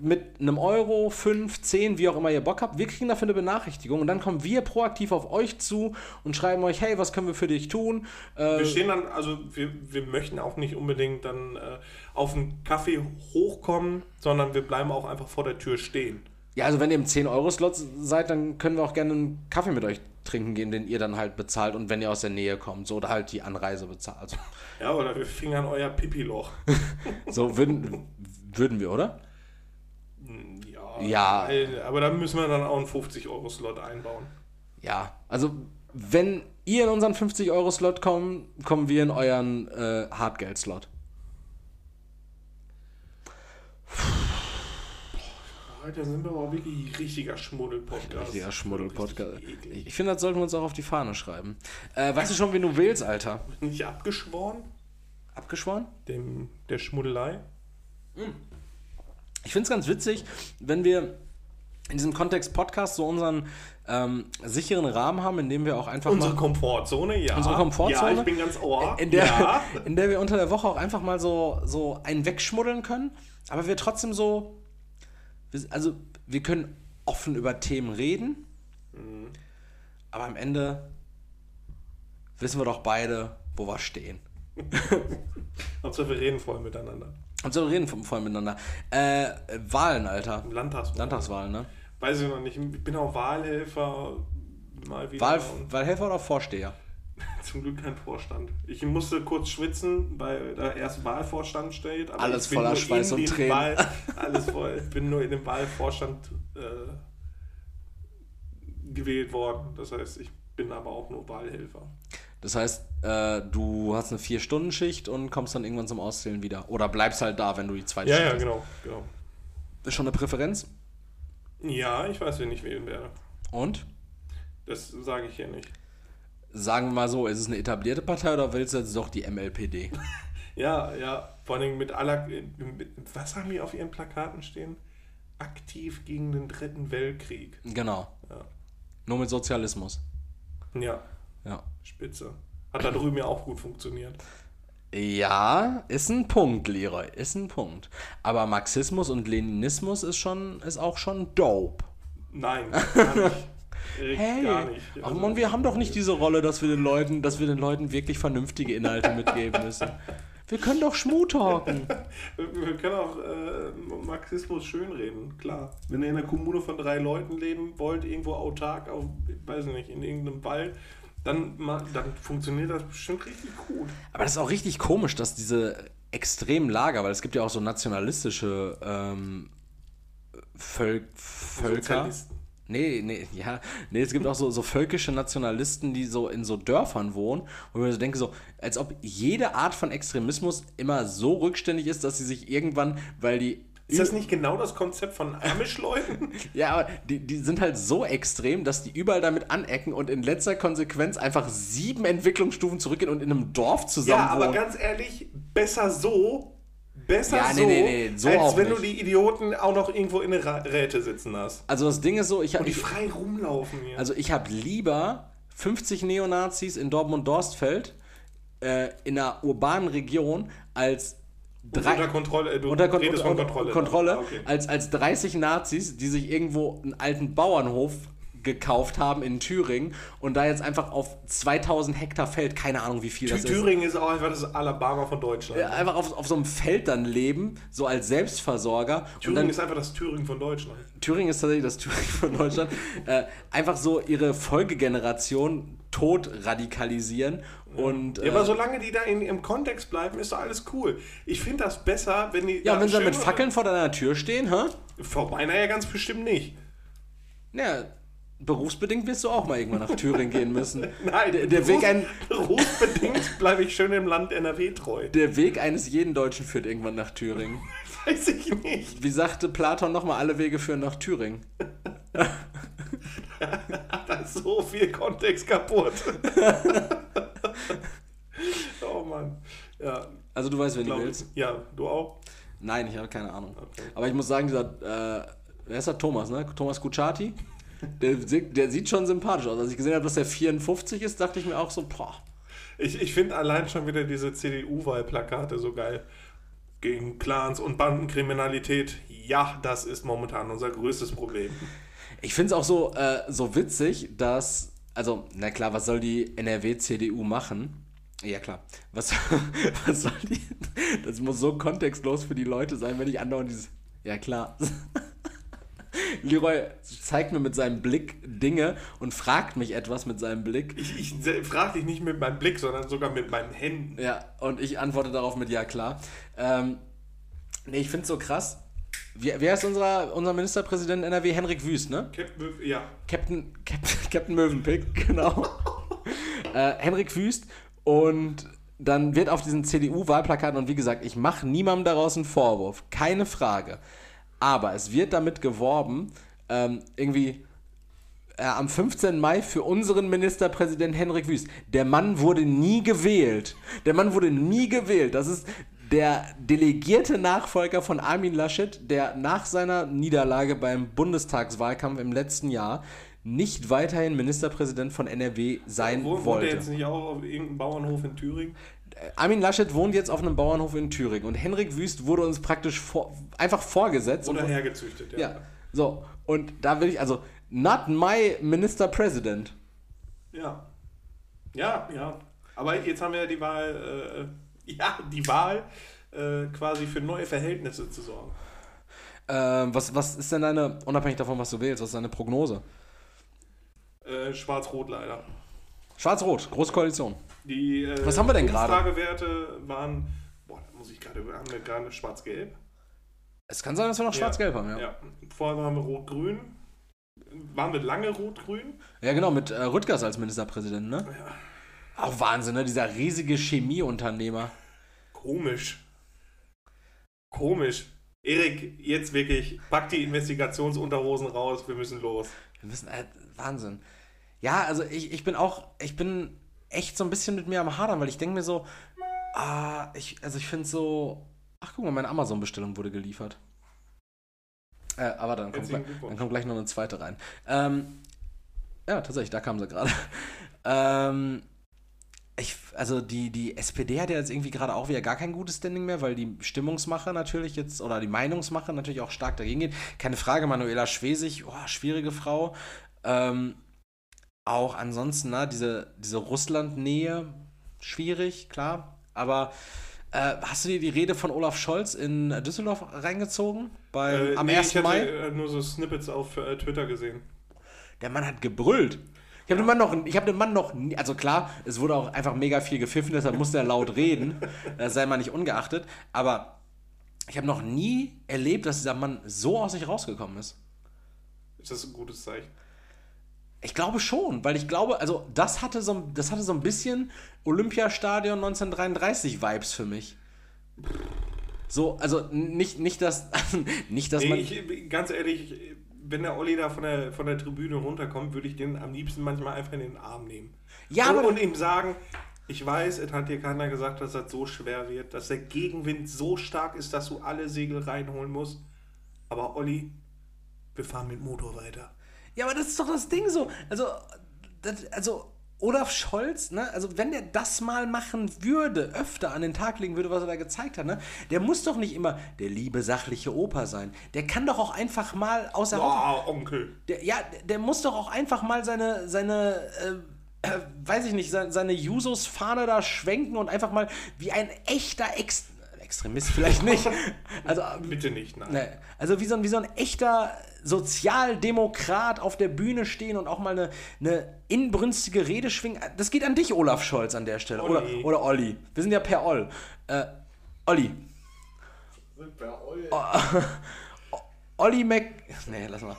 mit einem Euro, 5, 10, wie auch immer ihr Bock habt. Wir kriegen dafür eine Benachrichtigung und dann kommen wir proaktiv auf euch zu und schreiben euch, hey, was können wir für dich tun? Äh, Wir stehen dann, also wir, wir möchten auch nicht unbedingt dann äh, auf einen Kaffee hochkommen, sondern wir bleiben auch einfach vor der Tür stehen. ja, also wenn ihr im 10-Euro-Slot seid, dann können wir auch gerne einen Kaffee mit euch trinken gehen, den ihr dann halt bezahlt und wenn ihr aus der Nähe kommt, so oder halt die Anreise bezahlt. Ja, oder wir fingern euer Pipi-Loch. So würden, würden wir, oder? Ja, weil- Aber da müssen wir dann auch einen 50-Euro-Slot einbauen. Ja, also wenn ihr in unseren 50-Euro-Slot kommt, kommen wir in euren äh, Hartgeld-Slot. Heute sind wir aber wirklich richtiger Schmuddel-Podcast. Richtiger Schmuddel-Podcast. Richtig. Ich, ich finde, das sollten wir uns auch auf die Fahne schreiben. Äh, weißt du schon, wen du wählst, Alter? Nicht abgeschworen? Abgeschworen? Dem, der Schmuddelei? Ich finde es ganz witzig, wenn wir in diesem Kontext Podcast so unseren ähm, sicheren Rahmen haben, in dem wir auch einfach Unsere mal Komfortzone, ja. Unsere Komfortzone? Ja, ich bin ganz ohr. in der, ja. in der wir unter der Woche auch einfach mal so, so einen wegschmuddeln können, aber wir trotzdem so, also wir können offen über Themen reden, Mhm. aber am Ende wissen wir doch beide, wo wir stehen. Hauptsache wir reden voll miteinander. Und so reden wir voll miteinander. Äh, Wahlen, Alter. Landtagswahl. Landtagswahlen, ne? Weiß ich noch nicht. Ich bin auch Wahlhelfer mal wieder. Wahl, Wahlhelfer oder Vorsteher? zum Glück kein Vorstand. Ich musste kurz schwitzen, weil da erst Wahlvorstand steht. Alles voller Schweiß und Tränen. Wahl, alles voll. Ich bin nur in den Wahlvorstand äh, gewählt worden. Das heißt, ich bin aber auch nur Wahlhelfer. Das heißt, äh, du hast eine Vier-Stunden-Schicht und kommst dann irgendwann zum Auszählen wieder. Oder bleibst halt da, wenn du die zweite Ja, Schicht ja, hast. genau. genau. Ist schon eine Präferenz? Ja, ich weiß, wen ich wählen werde. Und? Das sage ich hier nicht. Sagen wir mal so, ist es eine etablierte Partei oder willst du jetzt doch die MLPD? Ja, ja, vor allem mit aller. Mit, was haben die auf ihren Plakaten stehen? Aktiv gegen den Dritten Weltkrieg. genau. Ja, Nur mit Sozialismus. ja Ja. Spitze. Hat da drüben ja auch gut funktioniert. Ja, ist ein Punkt, Leroy. Ist ein Punkt. Aber Marxismus und Leninismus ist schon, ist auch schon dope. Nein, gar nicht. Hey, gar nicht. ach Also, man, wir haben doch nicht diese Rolle, dass wir den Leuten, dass wir den Leuten wirklich vernünftige Inhalte mitgeben müssen. Wir können doch schmutalken. Wir wir können auch äh, Marxismus schönreden, klar. Wenn ihr in einer Kommune von drei Leuten leben wollt, irgendwo autark, auf, weiß nicht, in irgendeinem Wald, dann, dann funktioniert das bestimmt richtig gut. Aber das ist auch richtig komisch, dass diese extremen Lager, weil es gibt ja auch so nationalistische ähm, Völ Völker. Nee, nee, ja. Nee, es gibt auch so, so völkische Nationalisten, die so in so Dörfern wohnen. Und ich mir so denke, so, als ob jede Art von Extremismus immer so rückständig ist, dass sie sich irgendwann, weil die. Ist das nicht genau das Konzept von Amish-Leuten? Ja, aber die, die sind halt so extrem, dass die überall damit anecken und in letzter Konsequenz einfach sieben Entwicklungsstufen zurückgehen und in einem Dorf zusammen ja, aber wohnen. ganz ehrlich, besser so, besser Ja, nee, so, nee, nee, so als wenn du nicht. die Idioten auch noch irgendwo in der Räte sitzen hast. Also das Ding ist so, ich habe Und die frei rumlaufen hier. Also ich habe lieber 50 Neonazis in Dortmund-Dorstfeld äh, in einer urbanen Region als drei, unter Kontrolle, du unter redest von unter- Kontrolle. Kontrolle Ah, okay. als, als 30 Nazis, die sich irgendwo einen alten Bauernhof gekauft haben in Thüringen und da jetzt einfach auf 2000 Hektar Feld, keine Ahnung wie viel das ist, Thüringen ist auch einfach das Alabama von Deutschland. äh, einfach auf, auf so einem Feld dann leben, so als Selbstversorger. und Thüringen dann, ist einfach das Thüringen von Deutschland. Thüringen ist tatsächlich das Thüringen von Deutschland, äh, einfach so ihre Folgegeneration tot radikalisieren und Ja, äh, aber solange die da in, im Kontext bleiben, ist doch alles cool. Ich finde das besser, wenn die. ja, wenn sie mit Fackeln vor deiner Tür stehen, hä? Vor meiner ja ganz bestimmt nicht. Ja, berufsbedingt wirst du auch mal irgendwann nach Thüringen gehen müssen. Nein, der, der, Weg ein, berufsbedingt bleibe ich schön im Land NRW treu. der Weg eines jeden Deutschen führt irgendwann nach Thüringen. Weiß ich nicht. Wie sagte Platon nochmal, alle Wege führen nach Thüringen. Da ist so viel Kontext kaputt. oh Mann. Ja, Also du weißt, wen du willst. ich. Ja, du auch? Nein, ich habe keine Ahnung. Okay. Aber ich muss sagen, dieser, äh, wer ist der Thomas, ne? Thomas Kutschaty, der, der sieht schon sympathisch aus. Als ich gesehen habe, dass er 54 ist, dachte ich mir auch so, boah. Ich, ich finde allein schon wieder diese CDU-Wahlplakate so geil. Gegen Clans und Bandenkriminalität. Ja, das ist momentan unser größtes Problem. Ich finde es auch so, äh, so witzig, dass, also, na klar, was soll die NRW-CDU machen? Ja, klar. Was, was soll die? Das muss so kontextlos für die Leute sein, wenn ich andauernd dieses. Ja, klar. Leroy zeigt mir mit seinem Blick Dinge und fragt mich etwas mit seinem Blick. Ich, ich frage dich nicht mit meinem Blick, sondern sogar mit meinen Händen. Ja, und ich antworte darauf mit Ja, klar. Ähm, nee, ich finde es so krass. Wie, wer ist unser, unser Ministerpräsident in NRW? Henrik Wüst, ne? Captain Ja, Captain, Captain, Captain Möwenpick, genau. äh, Henrik Wüst und dann wird auf diesen CDU-Wahlplakaten, und wie gesagt, ich mache niemandem daraus einen Vorwurf, keine Frage. Aber es wird damit geworben, ähm, irgendwie äh, am 15. Mai für unseren Ministerpräsident Henrik Wüst. Der Mann wurde nie gewählt. Der Mann wurde nie gewählt. Das ist der delegierte Nachfolger von Armin Laschet, der nach seiner Niederlage beim Bundestagswahlkampf im letzten Jahr nicht weiterhin Ministerpräsident von NRW sein Wo, wohnt wollte. er jetzt nicht auch auf irgendeinem Bauernhof in Thüringen? Armin Laschet wohnt jetzt auf einem Bauernhof in Thüringen und Henrik Wüst wurde uns praktisch vor, einfach vorgesetzt. Oder hergezüchtet, ja. ja, so. Und da will ich, also, not my Minister President. Ja. Ja, ja. Aber jetzt haben wir ja die Wahl, äh, ja, die Wahl, äh, quasi für neue Verhältnisse zu sorgen. Ähm, was, was ist denn deine, unabhängig davon, was du wählst, was ist deine Prognose? Äh, Schwarz-Rot leider. Schwarz-Rot, große Koalition. Die äh, Was haben wir denn gerade? Umfragewerte waren, boah, da muss ich gerade, haben wir gerade Schwarz-Gelb? Es kann sein, dass wir noch Schwarz-Gelb haben, ja. ja. Ja. Vorher waren wir Rot-Grün. Waren wir lange Rot-Grün? genau, mit äh, Rüttgers als Ministerpräsident, ne? Ja. Auch Wahnsinn, ne? Dieser riesige Chemieunternehmer. Komisch. Komisch. Erik, jetzt wirklich, pack die Investigationsunterhosen raus, wir müssen los. Wir müssen, äh, Wahnsinn. Ja, also ich, ich bin auch, ich bin echt so ein bisschen mit mir am Hadern, weil ich denke mir so, ah, ich, also ich finde so, ach guck mal, meine Amazon-Bestellung wurde geliefert. Äh, aber dann kommt, gleich, dann kommt gleich noch eine zweite rein. Ähm, ja, tatsächlich, da kam sie gerade. ähm, ich, also die, die SPD hat ja jetzt irgendwie gerade auch wieder gar kein gutes Standing mehr, weil die Stimmungsmache natürlich jetzt, oder die Meinungsmache natürlich auch stark dagegen geht. Keine Frage, Manuela Schwesig, oh, schwierige Frau. Ähm, auch ansonsten, na, diese, diese Russland-Nähe, schwierig, klar. Aber äh, hast du dir die Rede von Olaf Scholz in Düsseldorf reingezogen? Beim, Äh, am nee, 1. ich hatte Mai? äh, nur so Snippets auf äh, Twitter gesehen. Der Mann hat gebrüllt. Ich habe den Mann noch, ich habe den Mann noch, nie, also klar, es wurde auch einfach mega viel gepfiffen, deshalb musste er laut reden, das sei mal nicht ungeachtet, aber ich habe noch nie erlebt, dass dieser Mann so aus sich rausgekommen ist. Ist das ein gutes Zeichen? Ich glaube schon, weil ich glaube, also das hatte so, das hatte so ein bisschen Olympiastadion 1933 Vibes für mich. So, also nicht, nicht dass, nicht, dass Nee, man. ich, ganz ehrlich, wenn der Olli da von der, von der Tribüne runterkommt, würde ich den am liebsten manchmal einfach in den Arm nehmen. Ja, und, aber- und ihm sagen, Ich weiß, es hat dir keiner gesagt, dass das so schwer wird, dass der Gegenwind so stark ist, dass du alle Segel reinholen musst. Aber Olli, wir fahren mit Motor weiter. Ja, aber das ist doch das Ding so. Also, das, also Olaf Scholz, ne, also wenn der das mal machen würde, öfter an den Tag legen würde, was er da gezeigt hat, ne, der muss doch nicht immer der liebe sachliche Opa sein. Der kann doch auch einfach mal außer Oh, Onkel. der, ja, der muss doch auch einfach mal seine, seine, äh, äh, weiß ich nicht, seine, seine Jusos-Fahne da schwenken und einfach mal wie ein echter Ex Extremist vielleicht nicht. Also, Bitte nicht, nein. Ne, also wie so, ein, wie so ein echter Sozialdemokrat auf der Bühne stehen und auch mal eine, eine inbrünstige Rede schwingen. Das geht an dich, Olaf Scholz, an der Stelle. Oder, Olli. oder Olli. Wir sind ja per Oll. Äh, Olli. Olli Mac... Nee, lass mal.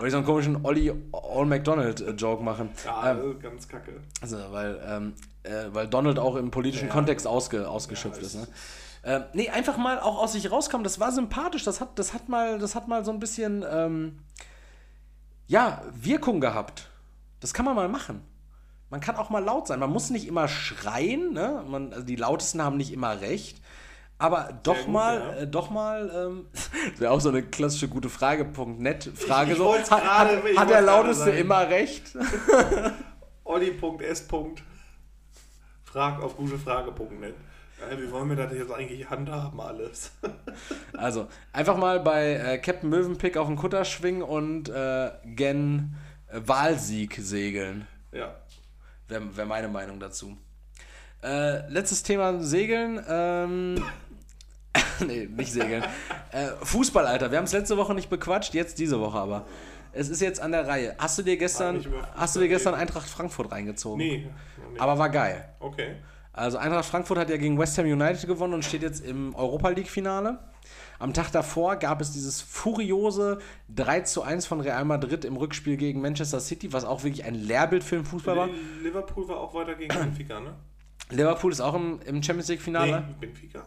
Wollte ich so einen komischen Olli All McDonald-Joke machen. Ja, Ähm, ganz kacke. also, weil, ähm, äh, weil Donald auch im politischen Ja. Kontext ausge, ausgeschöpft Ja, ist. Ne? Ähm, nee, einfach mal auch aus sich rauskommen. Das war sympathisch. Das hat, das hat, mal, das hat mal so ein bisschen ähm, ja, Wirkung gehabt. Das kann man mal machen. Man kann auch mal laut sein. Man muss nicht immer schreien. Ne? Man, also die Lautesten haben nicht immer recht. Aber doch gut, mal, ja. äh, doch mal, ähm, das wäre auch so eine klassische gute Frage.net Frage. Ich- ich so, hat, gerade- hat, hat der Lauteste immer recht? Olli.s. Frag auf gutefrage.net. Äh, wie wollen wir das jetzt eigentlich handhaben alles? Also, einfach mal bei äh, Captain Möwenpick auf den Kutter schwingen und äh, gen äh, Wahlsieg segeln. ja. Wäre wär meine Meinung dazu. Äh, letztes Thema Segeln. Ähm, nee, nicht Segeln. äh, Fußball, Alter. Wir haben es letzte Woche nicht bequatscht, jetzt diese Woche aber. Es ist jetzt an der Reihe. Hast du dir gestern, hast du dir gestern Eintracht Frankfurt reingezogen? Nee. nicht. Aber war geil. Okay. Also Eintracht Frankfurt hat ja gegen West Ham United gewonnen und steht jetzt im Europa League Finale. Am Tag davor gab es dieses furiose 3 zu 1 von Real Madrid im Rückspiel gegen Manchester City, was auch wirklich ein Lehrbild für den Fußball war. Liverpool war auch weiter gegen Benfica, ne? Liverpool ist auch im, im Champions League Finale. Nee, Benfica.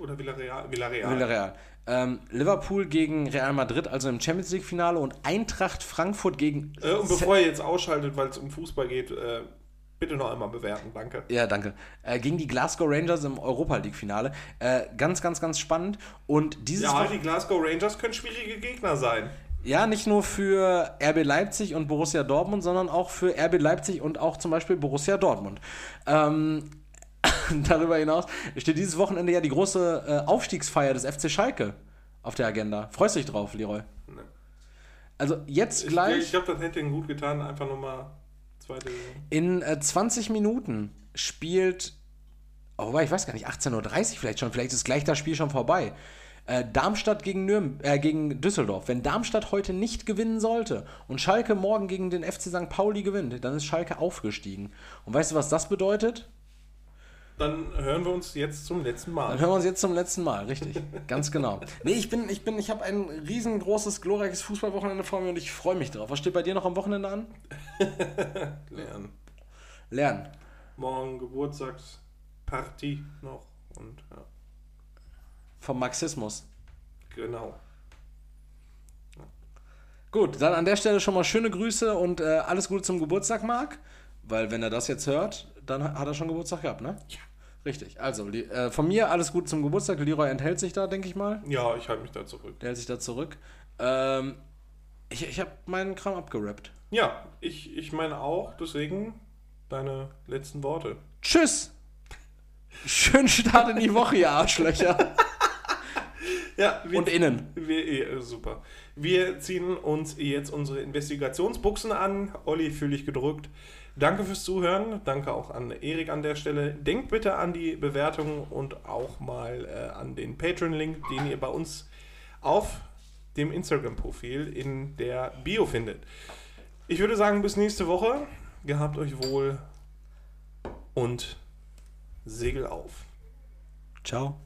Oder Villarreal? Villarreal. Villarreal. Ähm, Liverpool gegen Real Madrid, also im Champions League Finale und Eintracht Frankfurt gegen. Äh, und bevor ihr jetzt ausschaltet, weil es um Fußball geht, äh, bitte noch einmal bewerten, danke. Ja, danke. Äh, gegen die Glasgow Rangers im Europa League Finale. Äh, ganz, ganz, ganz spannend. Und dieses Ja, Woche- die Glasgow Rangers können schwierige Gegner sein. Ja, nicht nur für RB Leipzig und Borussia Dortmund, sondern auch für RB Leipzig und auch zum Beispiel Borussia Dortmund. Ähm, darüber hinaus steht dieses Wochenende ja die große äh, Aufstiegsfeier des FC Schalke auf der Agenda. Freust du dich drauf, Leroy? Ne. Also jetzt Ich, gleich ich glaube, das hätte ihnen gut getan, einfach nochmal zweite in äh, 20 Minuten spielt, oh, wobei ich weiß gar nicht, 18.30 Uhr vielleicht schon, vielleicht ist gleich das Spiel schon vorbei. Äh, Darmstadt gegen, Nürn äh, gegen Düsseldorf. Wenn Darmstadt heute nicht gewinnen sollte und Schalke morgen gegen den FC St. Pauli gewinnt, dann ist Schalke aufgestiegen. Und weißt du, was das bedeutet? Dann hören wir uns jetzt zum letzten Mal. Dann hören wir uns jetzt zum letzten Mal, richtig. Ganz genau. Nee, ich bin, ich bin, ich habe ein riesengroßes, glorreiches Fußballwochenende vor mir und ich freue mich drauf. Was steht bei dir noch am Wochenende an? Lernen. Lernen. Morgen Geburtstagsparty noch und ja, Vom Marxismus. genau. Gut, dann an der Stelle schon mal schöne Grüße und äh, alles Gute zum Geburtstag, Marc. Weil wenn er das jetzt hört, dann hat er schon Geburtstag gehabt, ne? Ja. Richtig. Also, äh, von mir alles Gute zum Geburtstag. Leroy enthält sich da, denke ich mal. Ja, ich halte mich da zurück. Der hält sich da zurück. Ähm, ich ich habe meinen Kram abgerappt. Ja, ich, ich meine auch, deswegen deine letzten Worte. Tschüss! Schönen Start in die Woche, ihr Arschlöcher. Ja, wir, Und innen. wir, eh, super. Wir ziehen uns jetzt unsere Investigationsbuchsen an. Olli, fühle ich gedrückt. Danke fürs Zuhören. Danke auch an Erik an der Stelle. Denkt bitte an die Bewertungen und auch mal äh, an den Patreon-Link, den ihr bei uns auf dem Instagram-Profil in der Bio findet. Ich würde sagen, bis nächste Woche. Gehabt euch wohl und Segel auf. Ciao.